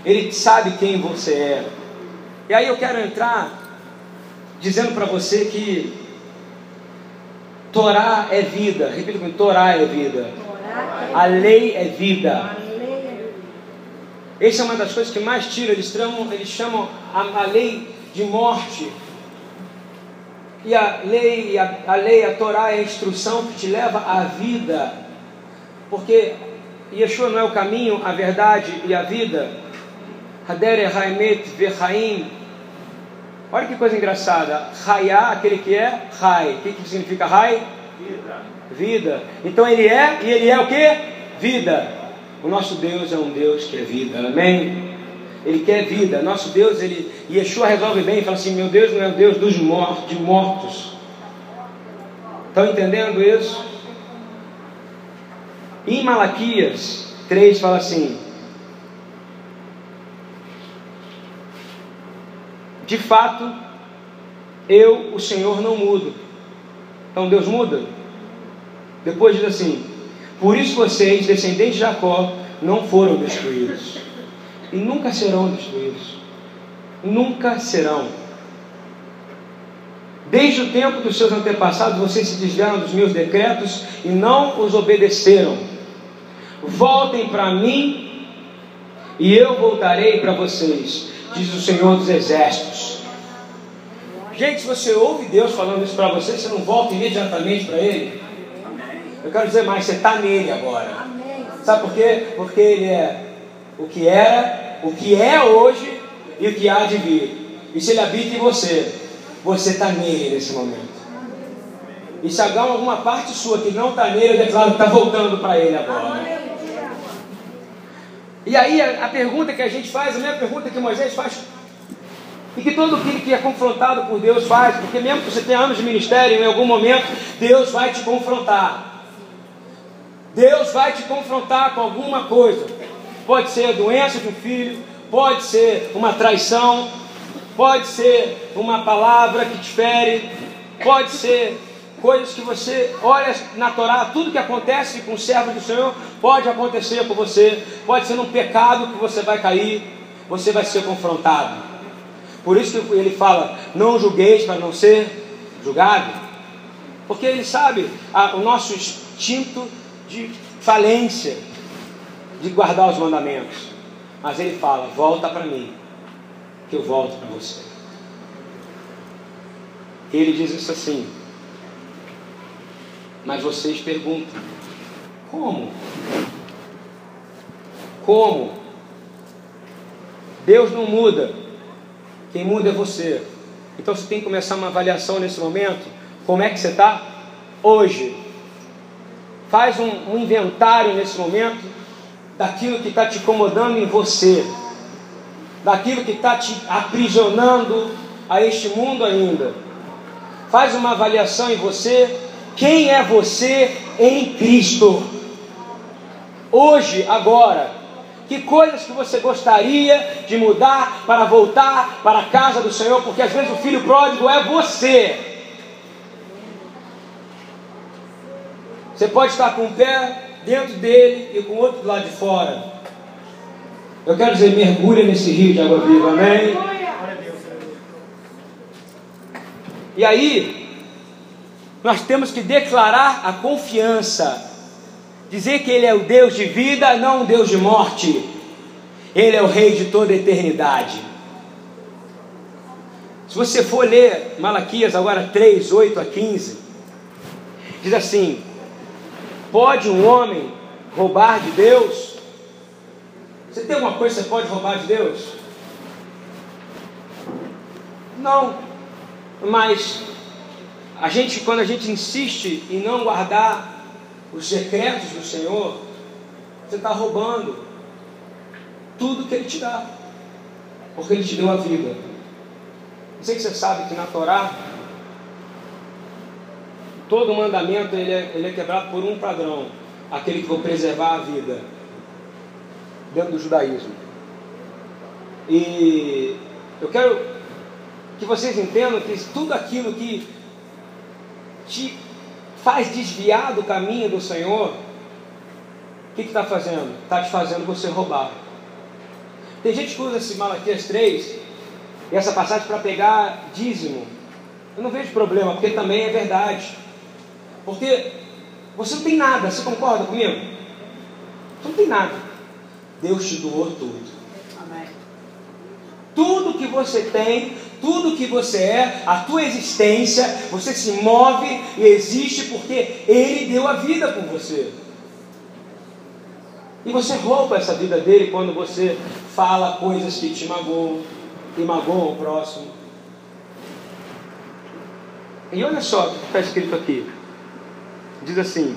Ele sabe quem você é. E aí eu quero entrar dizendo para você que Torá é vida. Repita comigo, Torá é vida. A lei é vida. Essa é uma das coisas que mais tira. Eles chamam, eles chamam a, a lei de morte. E a lei, a, a lei, a Torá é a instrução que te leva à vida. Porque Yeshua não é o caminho, a verdade e a vida. Hader Haimet Vechaim. Olha que coisa engraçada. Raiá, aquele que é Rai. O que, que significa Rai? Vida. Vida. Então ele é, e ele é o que? Vida. O nosso Deus é um Deus que é vida, amém? Ele quer vida. Nosso Deus, ele, Yeshua resolve bem, fala assim: Meu Deus não é o Deus dos mortos, de mortos. Estão entendendo isso? Em Malaquias 3 fala assim: De fato, eu, o Senhor, não mudo. Então Deus muda? Depois diz assim: Por isso vocês, descendentes de Jacó, não foram destruídos. E nunca serão destruídos. Nunca serão. Desde o tempo dos seus antepassados, vocês se desviaram dos meus decretos e não os obedeceram. Voltem para mim e eu voltarei para vocês, diz o Senhor dos Exércitos. Gente, se você ouve Deus falando isso para você, você não volta imediatamente para Ele? Eu quero dizer mais, você está nele agora. Sabe por quê? Porque Ele é o que era, o que é hoje e o que há de vir. E se Ele habita em você, você está nele nesse momento. E se há alguma parte sua que não está nele, eu declaro que está voltando para Ele agora. E aí a, a, pergunta que a gente faz, a mesma pergunta que Moisés faz, e que todo aquele que é confrontado por Deus faz, porque mesmo que você tenha anos de ministério, em algum momento Deus vai te confrontar. Deus vai te confrontar com alguma coisa. Pode ser a doença de um filho, pode ser uma traição, pode ser uma palavra que te fere, pode ser coisas que você olha na Torá, tudo que acontece com o servo do Senhor pode acontecer com você, pode ser num pecado que você vai cair, você vai ser confrontado. Por isso que ele fala: não julgueis para não ser julgado, porque ele sabe a, o nosso instinto de falência de guardar os mandamentos. Mas ele fala: volta para mim, que eu volto para você. Ele diz isso assim. Mas vocês perguntam: como? Como? Deus não muda, quem muda é você. Então você tem que começar uma avaliação nesse momento. Como é que você está hoje? Faz um, um inventário nesse momento daquilo que está te incomodando em você, daquilo que está te aprisionando a este mundo ainda. Faz uma avaliação em você quem é você em Cristo? Hoje, agora, que coisas que você gostaria de mudar para voltar para a casa do Senhor? Porque às vezes o filho pródigo é você. Você pode estar com um pé dentro dele e com o outro do lado de fora. Eu quero dizer, mergulha nesse rio de água viva, amém? E aí, nós temos que declarar a confiança, dizer que Ele é o Deus de vida, não o Deus de morte, Ele é o Rei de toda a eternidade. Se você for ler Malaquias agora 3, 8 a 15, diz assim: Pode um homem roubar de Deus? Você tem alguma coisa que você pode roubar de Deus? Não, mas a gente, quando a gente insiste em não guardar os decretos do Senhor, você está roubando tudo que Ele te dá, porque Ele te deu a vida. Não sei se você sabe que na Torá, todo mandamento ele é, ele é quebrado por um padrão, aquele que vai preservar a vida, dentro do judaísmo. E eu quero que vocês entendam que tudo aquilo que te faz desviar do caminho do Senhor, o que está fazendo? Está te fazendo você roubar. Tem gente que usa esse Malaquias 3 e essa passagem para pegar dízimo. Eu não vejo problema, porque também é verdade. Porque você não tem nada, você concorda comigo? Você não tem nada. Deus te doou tudo. Amém. Tudo que você tem tudo que você é, a tua existência, você se move e existe porque Ele deu a vida por você. E você rouba essa vida dele quando você fala coisas que te magoam e magoam o próximo. E olha só o que está escrito aqui. Diz assim: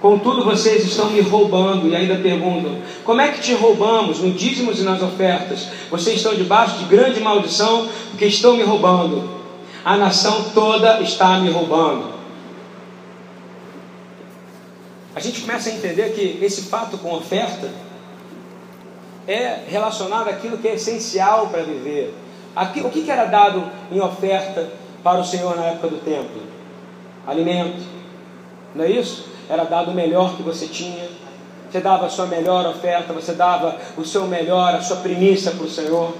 Contudo, vocês estão me roubando e ainda perguntam: como é que te roubamos no dízimos e nas ofertas? Vocês estão debaixo de grande maldição porque estão me roubando. A nação toda está me roubando. A gente começa a entender que esse fato com oferta é relacionado àquilo que é essencial para viver. O que era dado em oferta para o Senhor na época do templo? Alimento, não é isso? Era dado o melhor que você tinha. Você dava a sua melhor oferta, você dava o seu melhor, a sua primícia para o Senhor.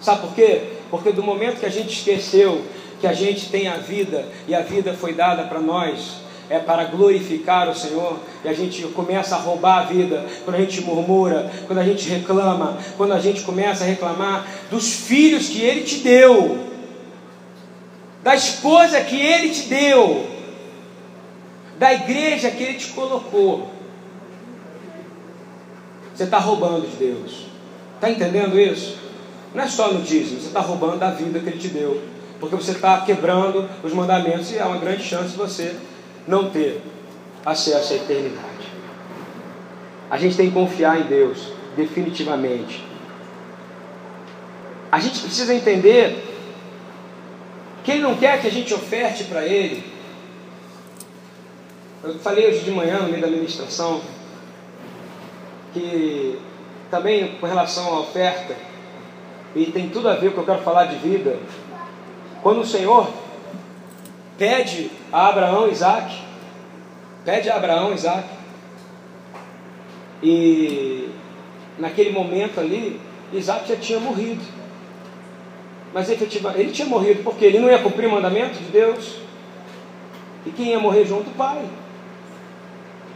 Sabe por quê? Porque do momento que a gente esqueceu que a gente tem a vida e a vida foi dada para nós, é para glorificar o Senhor, e a gente começa a roubar a vida, quando a gente murmura, quando a gente reclama, quando a gente começa a reclamar dos filhos que Ele te deu, da esposa que Ele te deu, da igreja que Ele te colocou. Você está roubando de Deus. Está entendendo isso? Não é só no dízimo, você está roubando da vida que Ele te deu. Porque você está quebrando os mandamentos e há uma grande chance de você não ter acesso à eternidade. A gente tem que confiar em Deus, definitivamente. A gente precisa entender que Ele não quer que a gente oferte para Ele eu falei hoje de manhã, no meio da ministração, que também com relação à oferta, e tem tudo a ver com o que eu quero falar de vida, quando o Senhor pede a Abraão Isaac, pede a Abraão Isaac, e naquele momento ali, Isaac já tinha morrido. Mas efetivamente, ele tinha morrido porque ele não ia cumprir o mandamento de Deus. E quem ia morrer junto? O pai.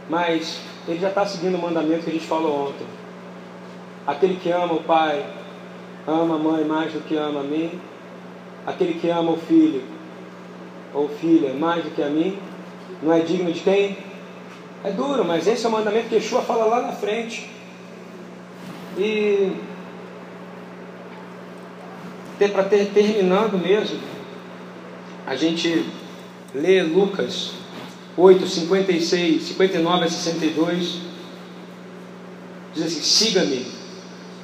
Mas ele já está seguindo o mandamento que a gente falou ontem. Aquele que ama o pai, ama a mãe mais do que ama a mim. Aquele que ama o filho ou filha mais do que a mim, não é digno de quem? É duro, mas esse é o mandamento que Yeshua fala lá na frente. E para ter terminando mesmo, a gente lê Lucas 8, 56, 59 a 62. Diz assim: Siga-me.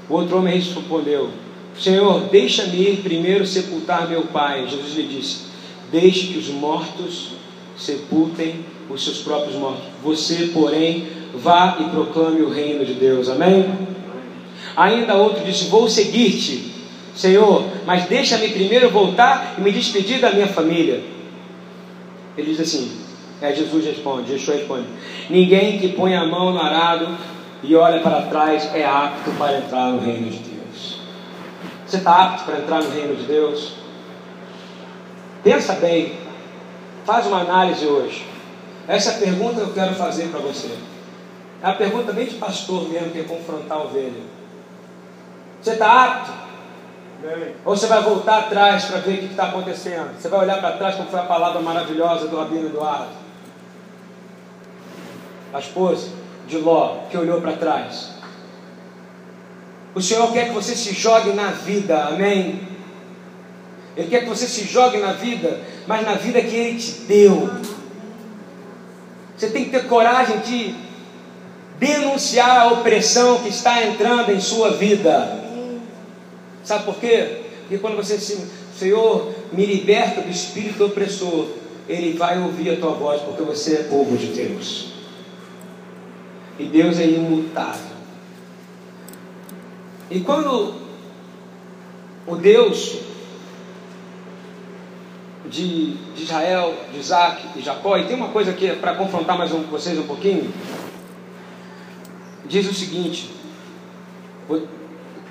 O outro homem respondeu: Senhor, deixa-me ir primeiro sepultar meu pai. Jesus lhe disse: Deixe que os mortos sepultem os seus próprios mortos. Você, porém, vá e proclame o reino de Deus. Amém? Ainda outro disse: Vou seguir-te, Senhor, mas deixa-me primeiro voltar e me despedir da minha família. Ele diz assim: Aí Jesus responde, Yeshua responde: Ninguém que põe a mão no arado e olha para trás é apto para entrar no reino de Deus. Você está apto para entrar no reino de Deus? Pensa bem, faz uma análise hoje. Essa é a pergunta que eu quero fazer para você. É uma pergunta bem de pastor mesmo, que é confrontar a ovelha. Você está apto? Bem. Ou você vai voltar atrás para ver o que está acontecendo? Você vai olhar para trás como foi a palavra maravilhosa do Rabino Eduardo a esposa de Ló, que olhou para trás. O Senhor quer que você se jogue na vida, amém? Ele quer que você se jogue na vida, mas na vida que Ele te deu. Você tem que ter coragem de denunciar a opressão que está entrando em sua vida. Sabe por quê? Porque quando você se, Senhor, me liberta do espírito opressor, Ele vai ouvir a tua voz, porque você é povo de Deus. E Deus é imutável. E quando o Deus de, Israel, de Isaac e Jacó, e tem uma coisa aqui para confrontar mais um, vocês um pouquinho, diz o seguinte,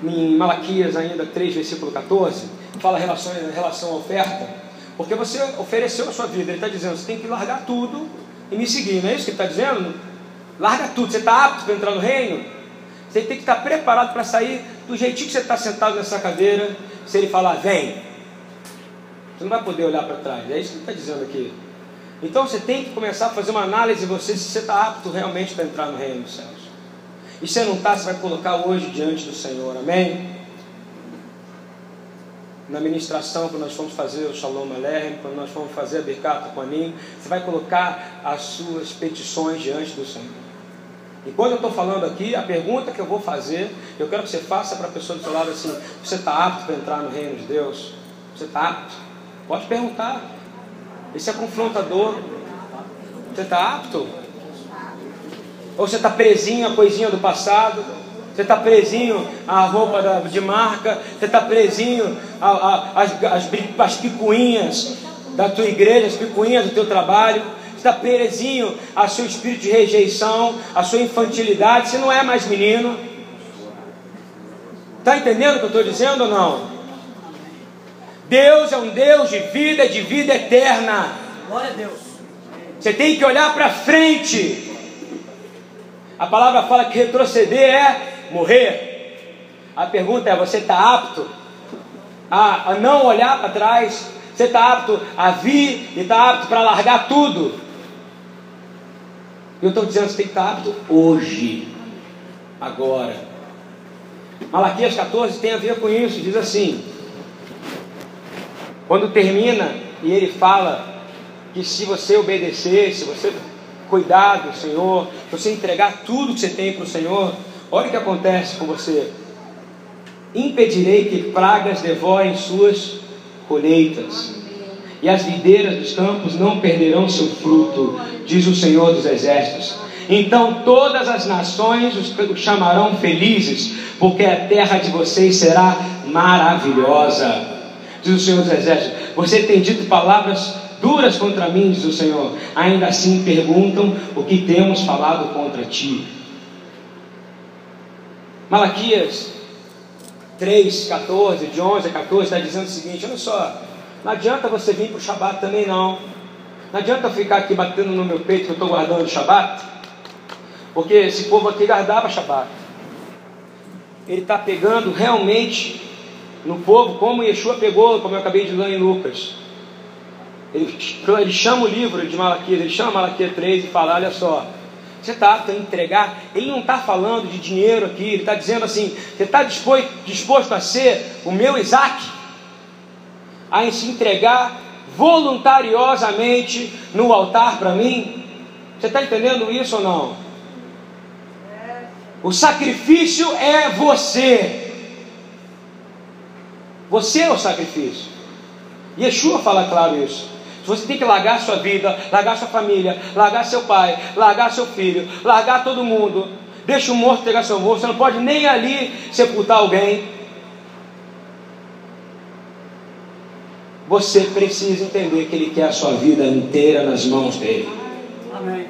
em Malaquias ainda 3, versículo 14, fala relação, em relação à oferta, porque você ofereceu a sua vida, ele está dizendo, você tem que largar tudo e me seguir, não é isso que ele está dizendo? Larga tudo. Você está apto para entrar no reino? Você tem que estar preparado para sair do jeitinho que você está sentado nessa cadeira. Se ele falar, vem. Você não vai poder olhar para trás. É isso que ele está dizendo aqui. Então você tem que começar a fazer uma análise de você se você está apto realmente para entrar no reino dos céus. E se você não está, você vai colocar hoje diante do Senhor. Amém? Na ministração, quando nós formos fazer o Shalom Aleichem, quando nós formos fazer a Birkat Koanim, você vai colocar as suas petições diante do Senhor. E quando eu estou falando aqui, a pergunta que eu vou fazer, eu quero que você faça para a pessoa do seu lado assim: você está apto para entrar no reino de Deus? Você está apto? Pode perguntar. Isso é confrontador. Você está apto? Ou você está presinho a coisinha do passado? Você está presinho à roupa de marca? Você está presinho às picuinhas da tua igreja, as picuinhas do teu trabalho? Você está presinho ao seu espírito de rejeição, à sua infantilidade? Você não é mais menino? Está entendendo o que eu estou dizendo ou não? Deus é um Deus de vida, de vida eterna. Glória a Deus. Você tem que olhar para frente. A palavra fala que retroceder é morrer. A pergunta é: você está apto a, a não olhar para trás? Você está apto a vir e está apto para largar tudo? Eu estou dizendo que você tem que estar apto hoje, agora. Malaquias 14 tem a ver com isso, diz assim: quando termina e ele fala que se você obedecer, se você cuidar do Senhor, se você entregar tudo que você tem para o Senhor, olha o que acontece com você. Impedirei que pragas devorem suas colheitas, e as videiras dos campos não perderão seu fruto, diz o Senhor dos Exércitos. Então todas as nações os chamarão felizes, porque a terra de vocês será maravilhosa diz o Senhor dos Exércitos. Você tem dito palavras duras contra mim, diz o Senhor. Ainda assim perguntam o que temos falado contra ti. Malaquias 3, 14, de 11 a 14, está dizendo o seguinte: olha só, não adianta você vir para o Shabat também não. Não adianta ficar aqui batendo no meu peito que eu estou guardando o Shabat, porque esse povo aqui guardava Shabat. Ele está pegando realmente no povo, como Yeshua pegou, como eu acabei de ler em Lucas. Ele, ele chama o livro de Malaquias, ele chama Malaquias 3 e fala: Olha só, você está apto a entregar? Ele não está falando de dinheiro aqui, ele está dizendo assim: Você está disposto, disposto a ser o meu Isaac? A se entregar voluntariosamente no altar para mim? Você está entendendo isso ou não? O sacrifício é você. Você é o sacrifício. Yeshua fala claro isso. Você tem que largar sua vida, largar sua família, largar seu pai, largar seu filho, largar todo mundo. Deixa o morto pegar seu morto. Você não pode nem ali sepultar alguém. Você precisa entender que Ele quer a sua vida inteira nas mãos dele. Amém.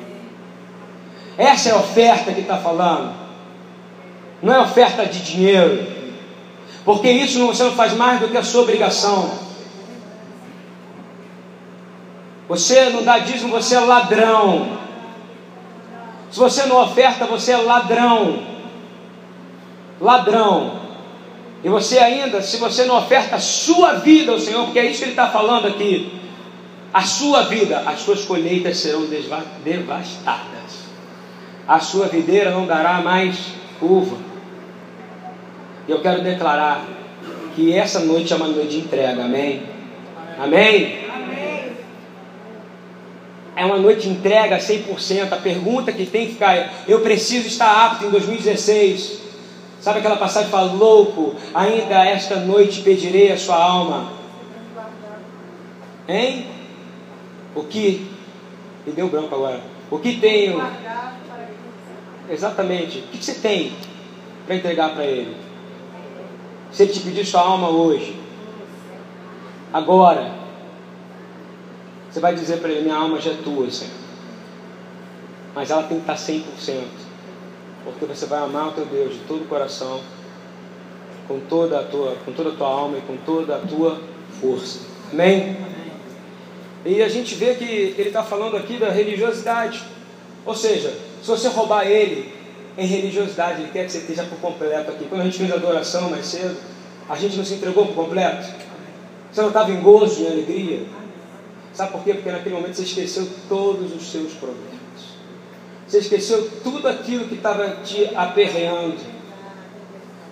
Essa é a oferta que está falando. Não é oferta de dinheiro. Porque isso você não faz mais do que a sua obrigação. Você não dá dízimo, você é ladrão. Se você não oferta, você é ladrão. Ladrão. E você ainda, se você não oferta a sua vida ao Senhor, porque é isso que ele está falando aqui, a sua vida, as suas colheitas serão devastadas. A sua videira não dará mais uva. E eu quero declarar que essa noite é uma noite de entrega, amém? Amém? amém. É uma noite de entrega 100%. A pergunta que tem que ficar eu preciso estar apto em 2016. Sabe aquela passagem que fala, louco, ainda esta noite pedirei a sua alma. Hein? O que? Me deu branco agora. O que tenho? Exatamente. O que você tem para entregar para ele? Se ele te pedir sua alma hoje, agora, você vai dizer para ele: Minha alma já é tua, Senhor. Mas ela tem que estar 100%. Porque você vai amar o teu Deus de todo o coração, com toda a tua, com toda a tua alma e com toda a tua força. Amém? E a gente vê que ele está falando aqui da religiosidade. Ou seja, se você roubar ele, em religiosidade, Ele quer que você esteja por completo aqui. Quando a gente fez a adoração mais cedo, a gente não se entregou por completo. Você não estava em gozo e alegria. Sabe por quê? Porque naquele momento você esqueceu todos os seus problemas. Você esqueceu tudo aquilo que estava te aperreando,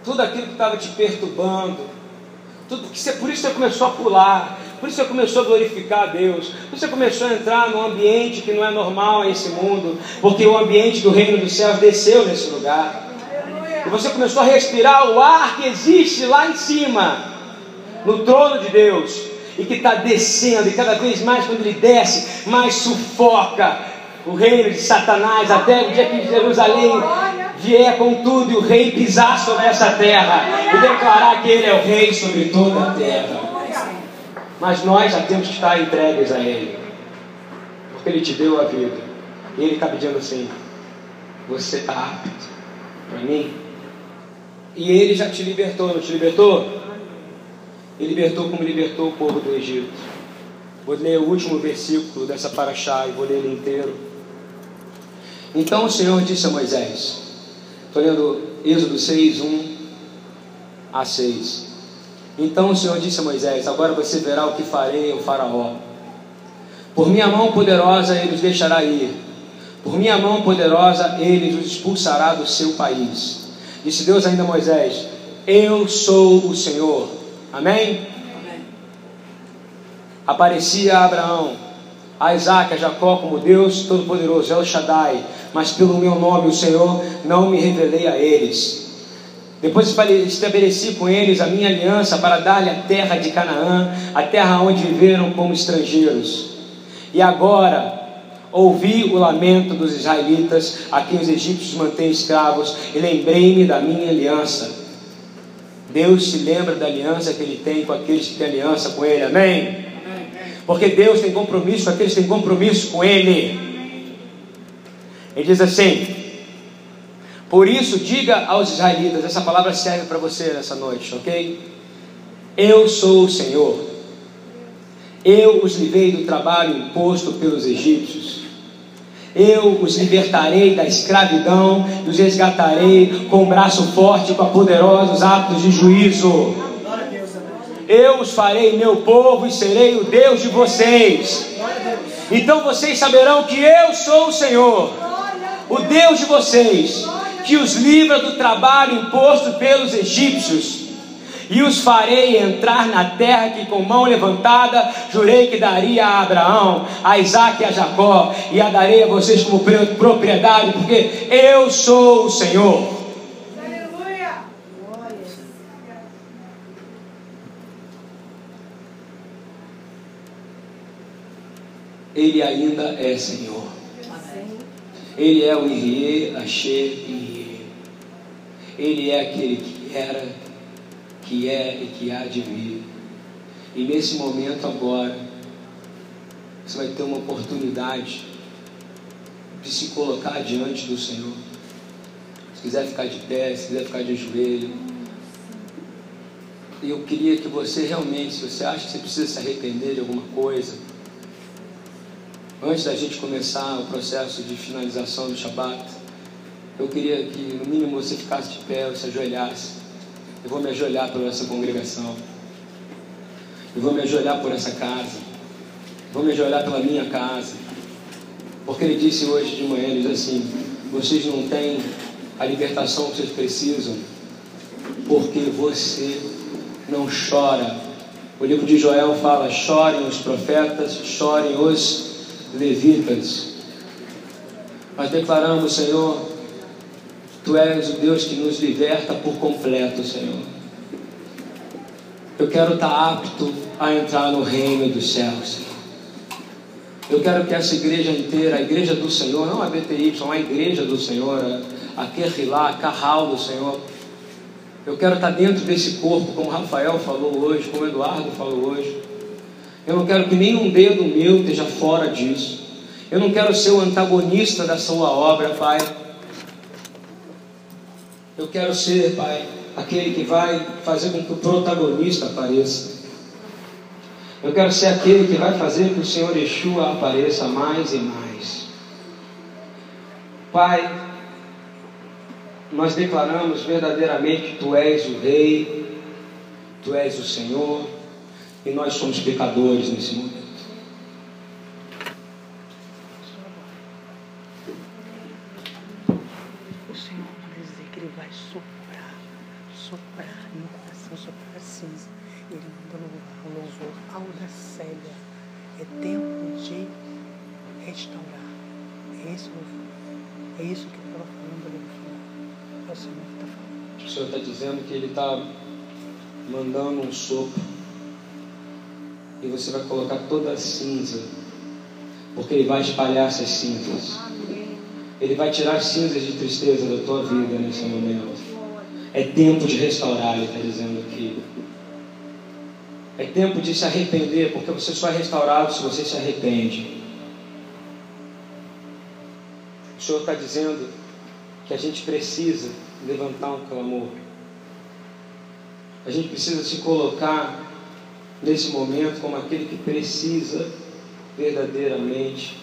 tudo aquilo que estava te perturbando, Tudo que você, por isso você começou a pular, por isso você começou a glorificar a Deus, por isso você começou a entrar num ambiente que não é normal nesse mundo, porque o ambiente do reino dos céus desceu nesse lugar. E você começou a respirar o ar que existe lá em cima, no trono de Deus, e que está descendo, e cada vez mais quando ele desce, mais sufoca o reino de Satanás, até o dia que Jerusalém vier com tudo e o rei pisar sobre essa terra e declarar que ele é o rei sobre toda a terra. Mas nós já temos que estar entregues a ele, porque ele te deu a vida. E ele está pedindo assim: você está apto para mim? E ele já te libertou, não te libertou? Ele libertou como libertou o povo do Egito. Vou ler o último versículo dessa paraxá e vou ler ele inteiro. Então o Senhor disse a Moisés, estou lendo Êxodo 6, 1 a 6. Então o Senhor disse a Moisés: Agora você verá o que farei ao Faraó. Por minha mão poderosa ele os deixará ir. Por minha mão poderosa ele os expulsará do seu país. Disse Deus ainda a Moisés: Eu sou o Senhor. Amém? Amém. Aparecia a Abraão, a Isaac, a Jacó como Deus Todo-Poderoso, El Shaddai, mas pelo meu nome, o Senhor, não me revelei a eles. Depois estabeleci com eles a minha aliança para dar-lhe a terra de Canaã, a terra onde viveram como estrangeiros. E agora ouvi o lamento dos israelitas, a quem os egípcios mantêm escravos, e lembrei-me da minha aliança. Deus se lembra da aliança que ele tem com aqueles que têm aliança com ele, amém? Porque Deus tem compromisso com aqueles que têm compromisso com ele. Ele diz assim: por isso, diga aos israelitas: essa palavra serve para você nessa noite, ok? Eu sou o Senhor. Eu os livrei do trabalho imposto pelos egípcios. Eu os libertarei da escravidão e os resgatarei com o braço forte com poderosos atos de juízo. Eu os farei meu povo e serei o Deus de vocês. Então vocês saberão que eu sou o Senhor, o Deus de vocês que os livra do trabalho imposto pelos egípcios, e os farei entrar na terra que com mão levantada jurei que daria a Abraão, a Isaac e a Jacó, e a darei a vocês como propriedade, porque eu sou o Senhor. Aleluia! Ele ainda é Senhor. Ele é o Irie, Asher e Ele é aquele que era, que é e que há de vir. E nesse momento agora, você vai ter uma oportunidade de se colocar diante do Senhor. Se quiser ficar de pé, se quiser ficar de joelho. E eu queria que você realmente, se você acha que você precisa se arrepender de alguma coisa, Antes da gente começar o processo de finalização do Shabat, eu queria que no mínimo você ficasse de pé, ou se ajoelhasse. Eu vou me ajoelhar por essa congregação. Eu vou me ajoelhar por essa casa. Eu vou me ajoelhar pela minha casa. Porque ele disse hoje de manhã, ele disse assim, vocês não têm a libertação que vocês precisam, porque você não chora. O livro de Joel fala: chorem os profetas, chorem os levitas. Nós declaramos, Senhor, Tu és o Deus que nos liberta por completo, Senhor. Eu quero estar apto a entrar no reino dos céus, Senhor. Eu quero que essa igreja inteira, a igreja do Senhor, não a BTY, a igreja do Senhor, a Kerrilá, a Carral do Senhor. Eu quero estar dentro desse corpo, como Rafael falou hoje, como Eduardo falou hoje. Eu não quero que nenhum dedo meu esteja fora disso. Eu não quero ser o antagonista da sua obra, Pai. Eu quero ser, Pai, aquele que vai fazer com que o protagonista apareça. Eu quero ser aquele que vai fazer que o Senhor Yeshua apareça mais e mais. Pai, nós declaramos verdadeiramente que Tu és o Rei, Tu és o Senhor, e nós somos pecadores nesse momento. O Senhor Ele no coração, soprar cinza. Ele mandando o louvor ao da cega. É tempo de restaurar. É esse louvor. É isso que eu estava falando ali no final. É o Senhor que está falando. O Senhor está dizendo que Ele está mandando um sopro e você vai colocar toda a cinza, porque Ele vai espalhar essas cinzas. Ele vai tirar as cinzas de tristeza da tua vida nesse momento. É tempo de restaurar, Ele está dizendo aqui. É tempo de se arrepender, porque você só é restaurado se você se arrepende. O Senhor está dizendo que a gente precisa levantar um clamor. A gente precisa se colocar nesse momento como aquele que precisa verdadeiramente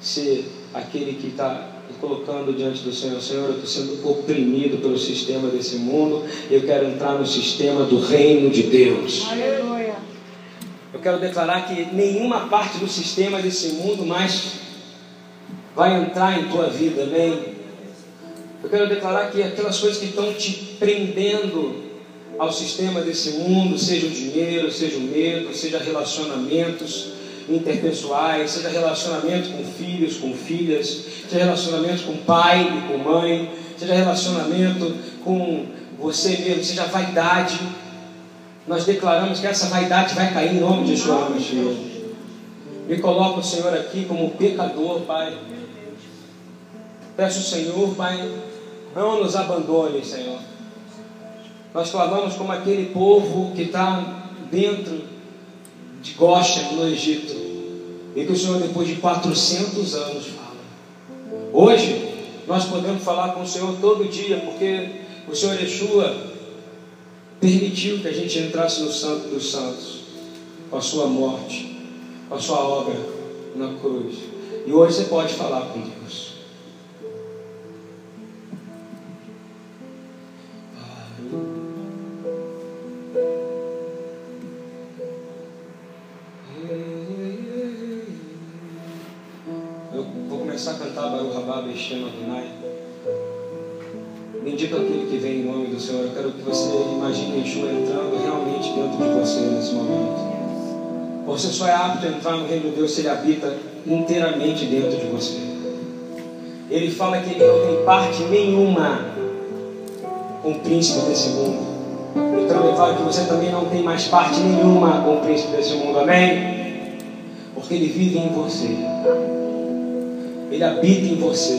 ser aquele que está colocando diante do Senhor, Senhor, eu estou sendo oprimido pelo sistema desse mundo, eu quero entrar no sistema do reino de Deus. Aleluia. Eu quero declarar que nenhuma parte do sistema desse mundo mais vai entrar em tua vida, amém? Eu quero declarar que aquelas coisas que estão te prendendo ao sistema desse mundo, seja o dinheiro, seja o medo, seja relacionamentos interpessoais, seja relacionamento com filhos, com filhas, seja relacionamento com pai e com mãe, seja relacionamento com você mesmo, seja vaidade. Nós declaramos que essa vaidade vai cair em nome de João. Me coloca o Senhor aqui como pecador, Pai. Peço ao Senhor, Pai, não nos abandone, Senhor. Nós clamamos como aquele povo que está dentro de Goshen, no Egito. E que o Senhor, depois de 400 anos, fala. Hoje, nós podemos falar com o Senhor todo dia, porque o Senhor Yeshua permitiu que a gente entrasse no Santo dos Santos, com a sua morte, com a sua obra na cruz. E hoje você pode falar com Deus. Você só é apto a entrar no reino de Deus se ele habita inteiramente dentro de você. Ele fala que ele não tem parte nenhuma com o príncipe desse mundo. Então ele fala que você também não tem mais parte nenhuma com o príncipe desse mundo. Amém? Porque ele vive em você. Ele habita em você.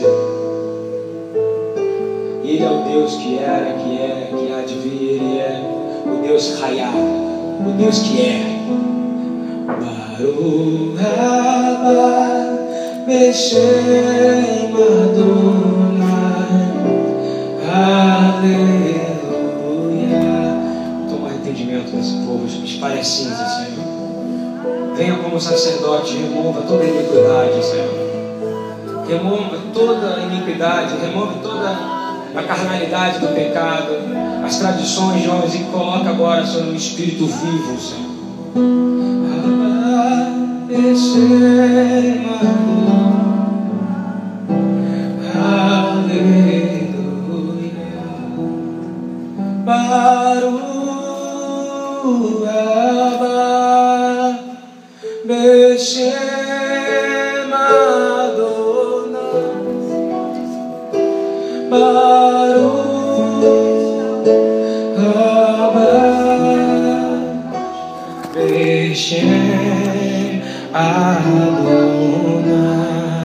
Ele é o Deus que era, que é, que há de vir. Ele é o Deus Raiá, o Deus que é. Baruch haba Beshem Adonai Aleluia Toma arrependimento nesse povo, espalhe a cinza, Senhor. Venha como sacerdote, remova toda iniquidade, Senhor. Remova toda iniquidade, remove toda a carnalidade do pecado, as tradições de homens e coloca agora, Senhor, no Espírito vivo, Senhor. Aleluia.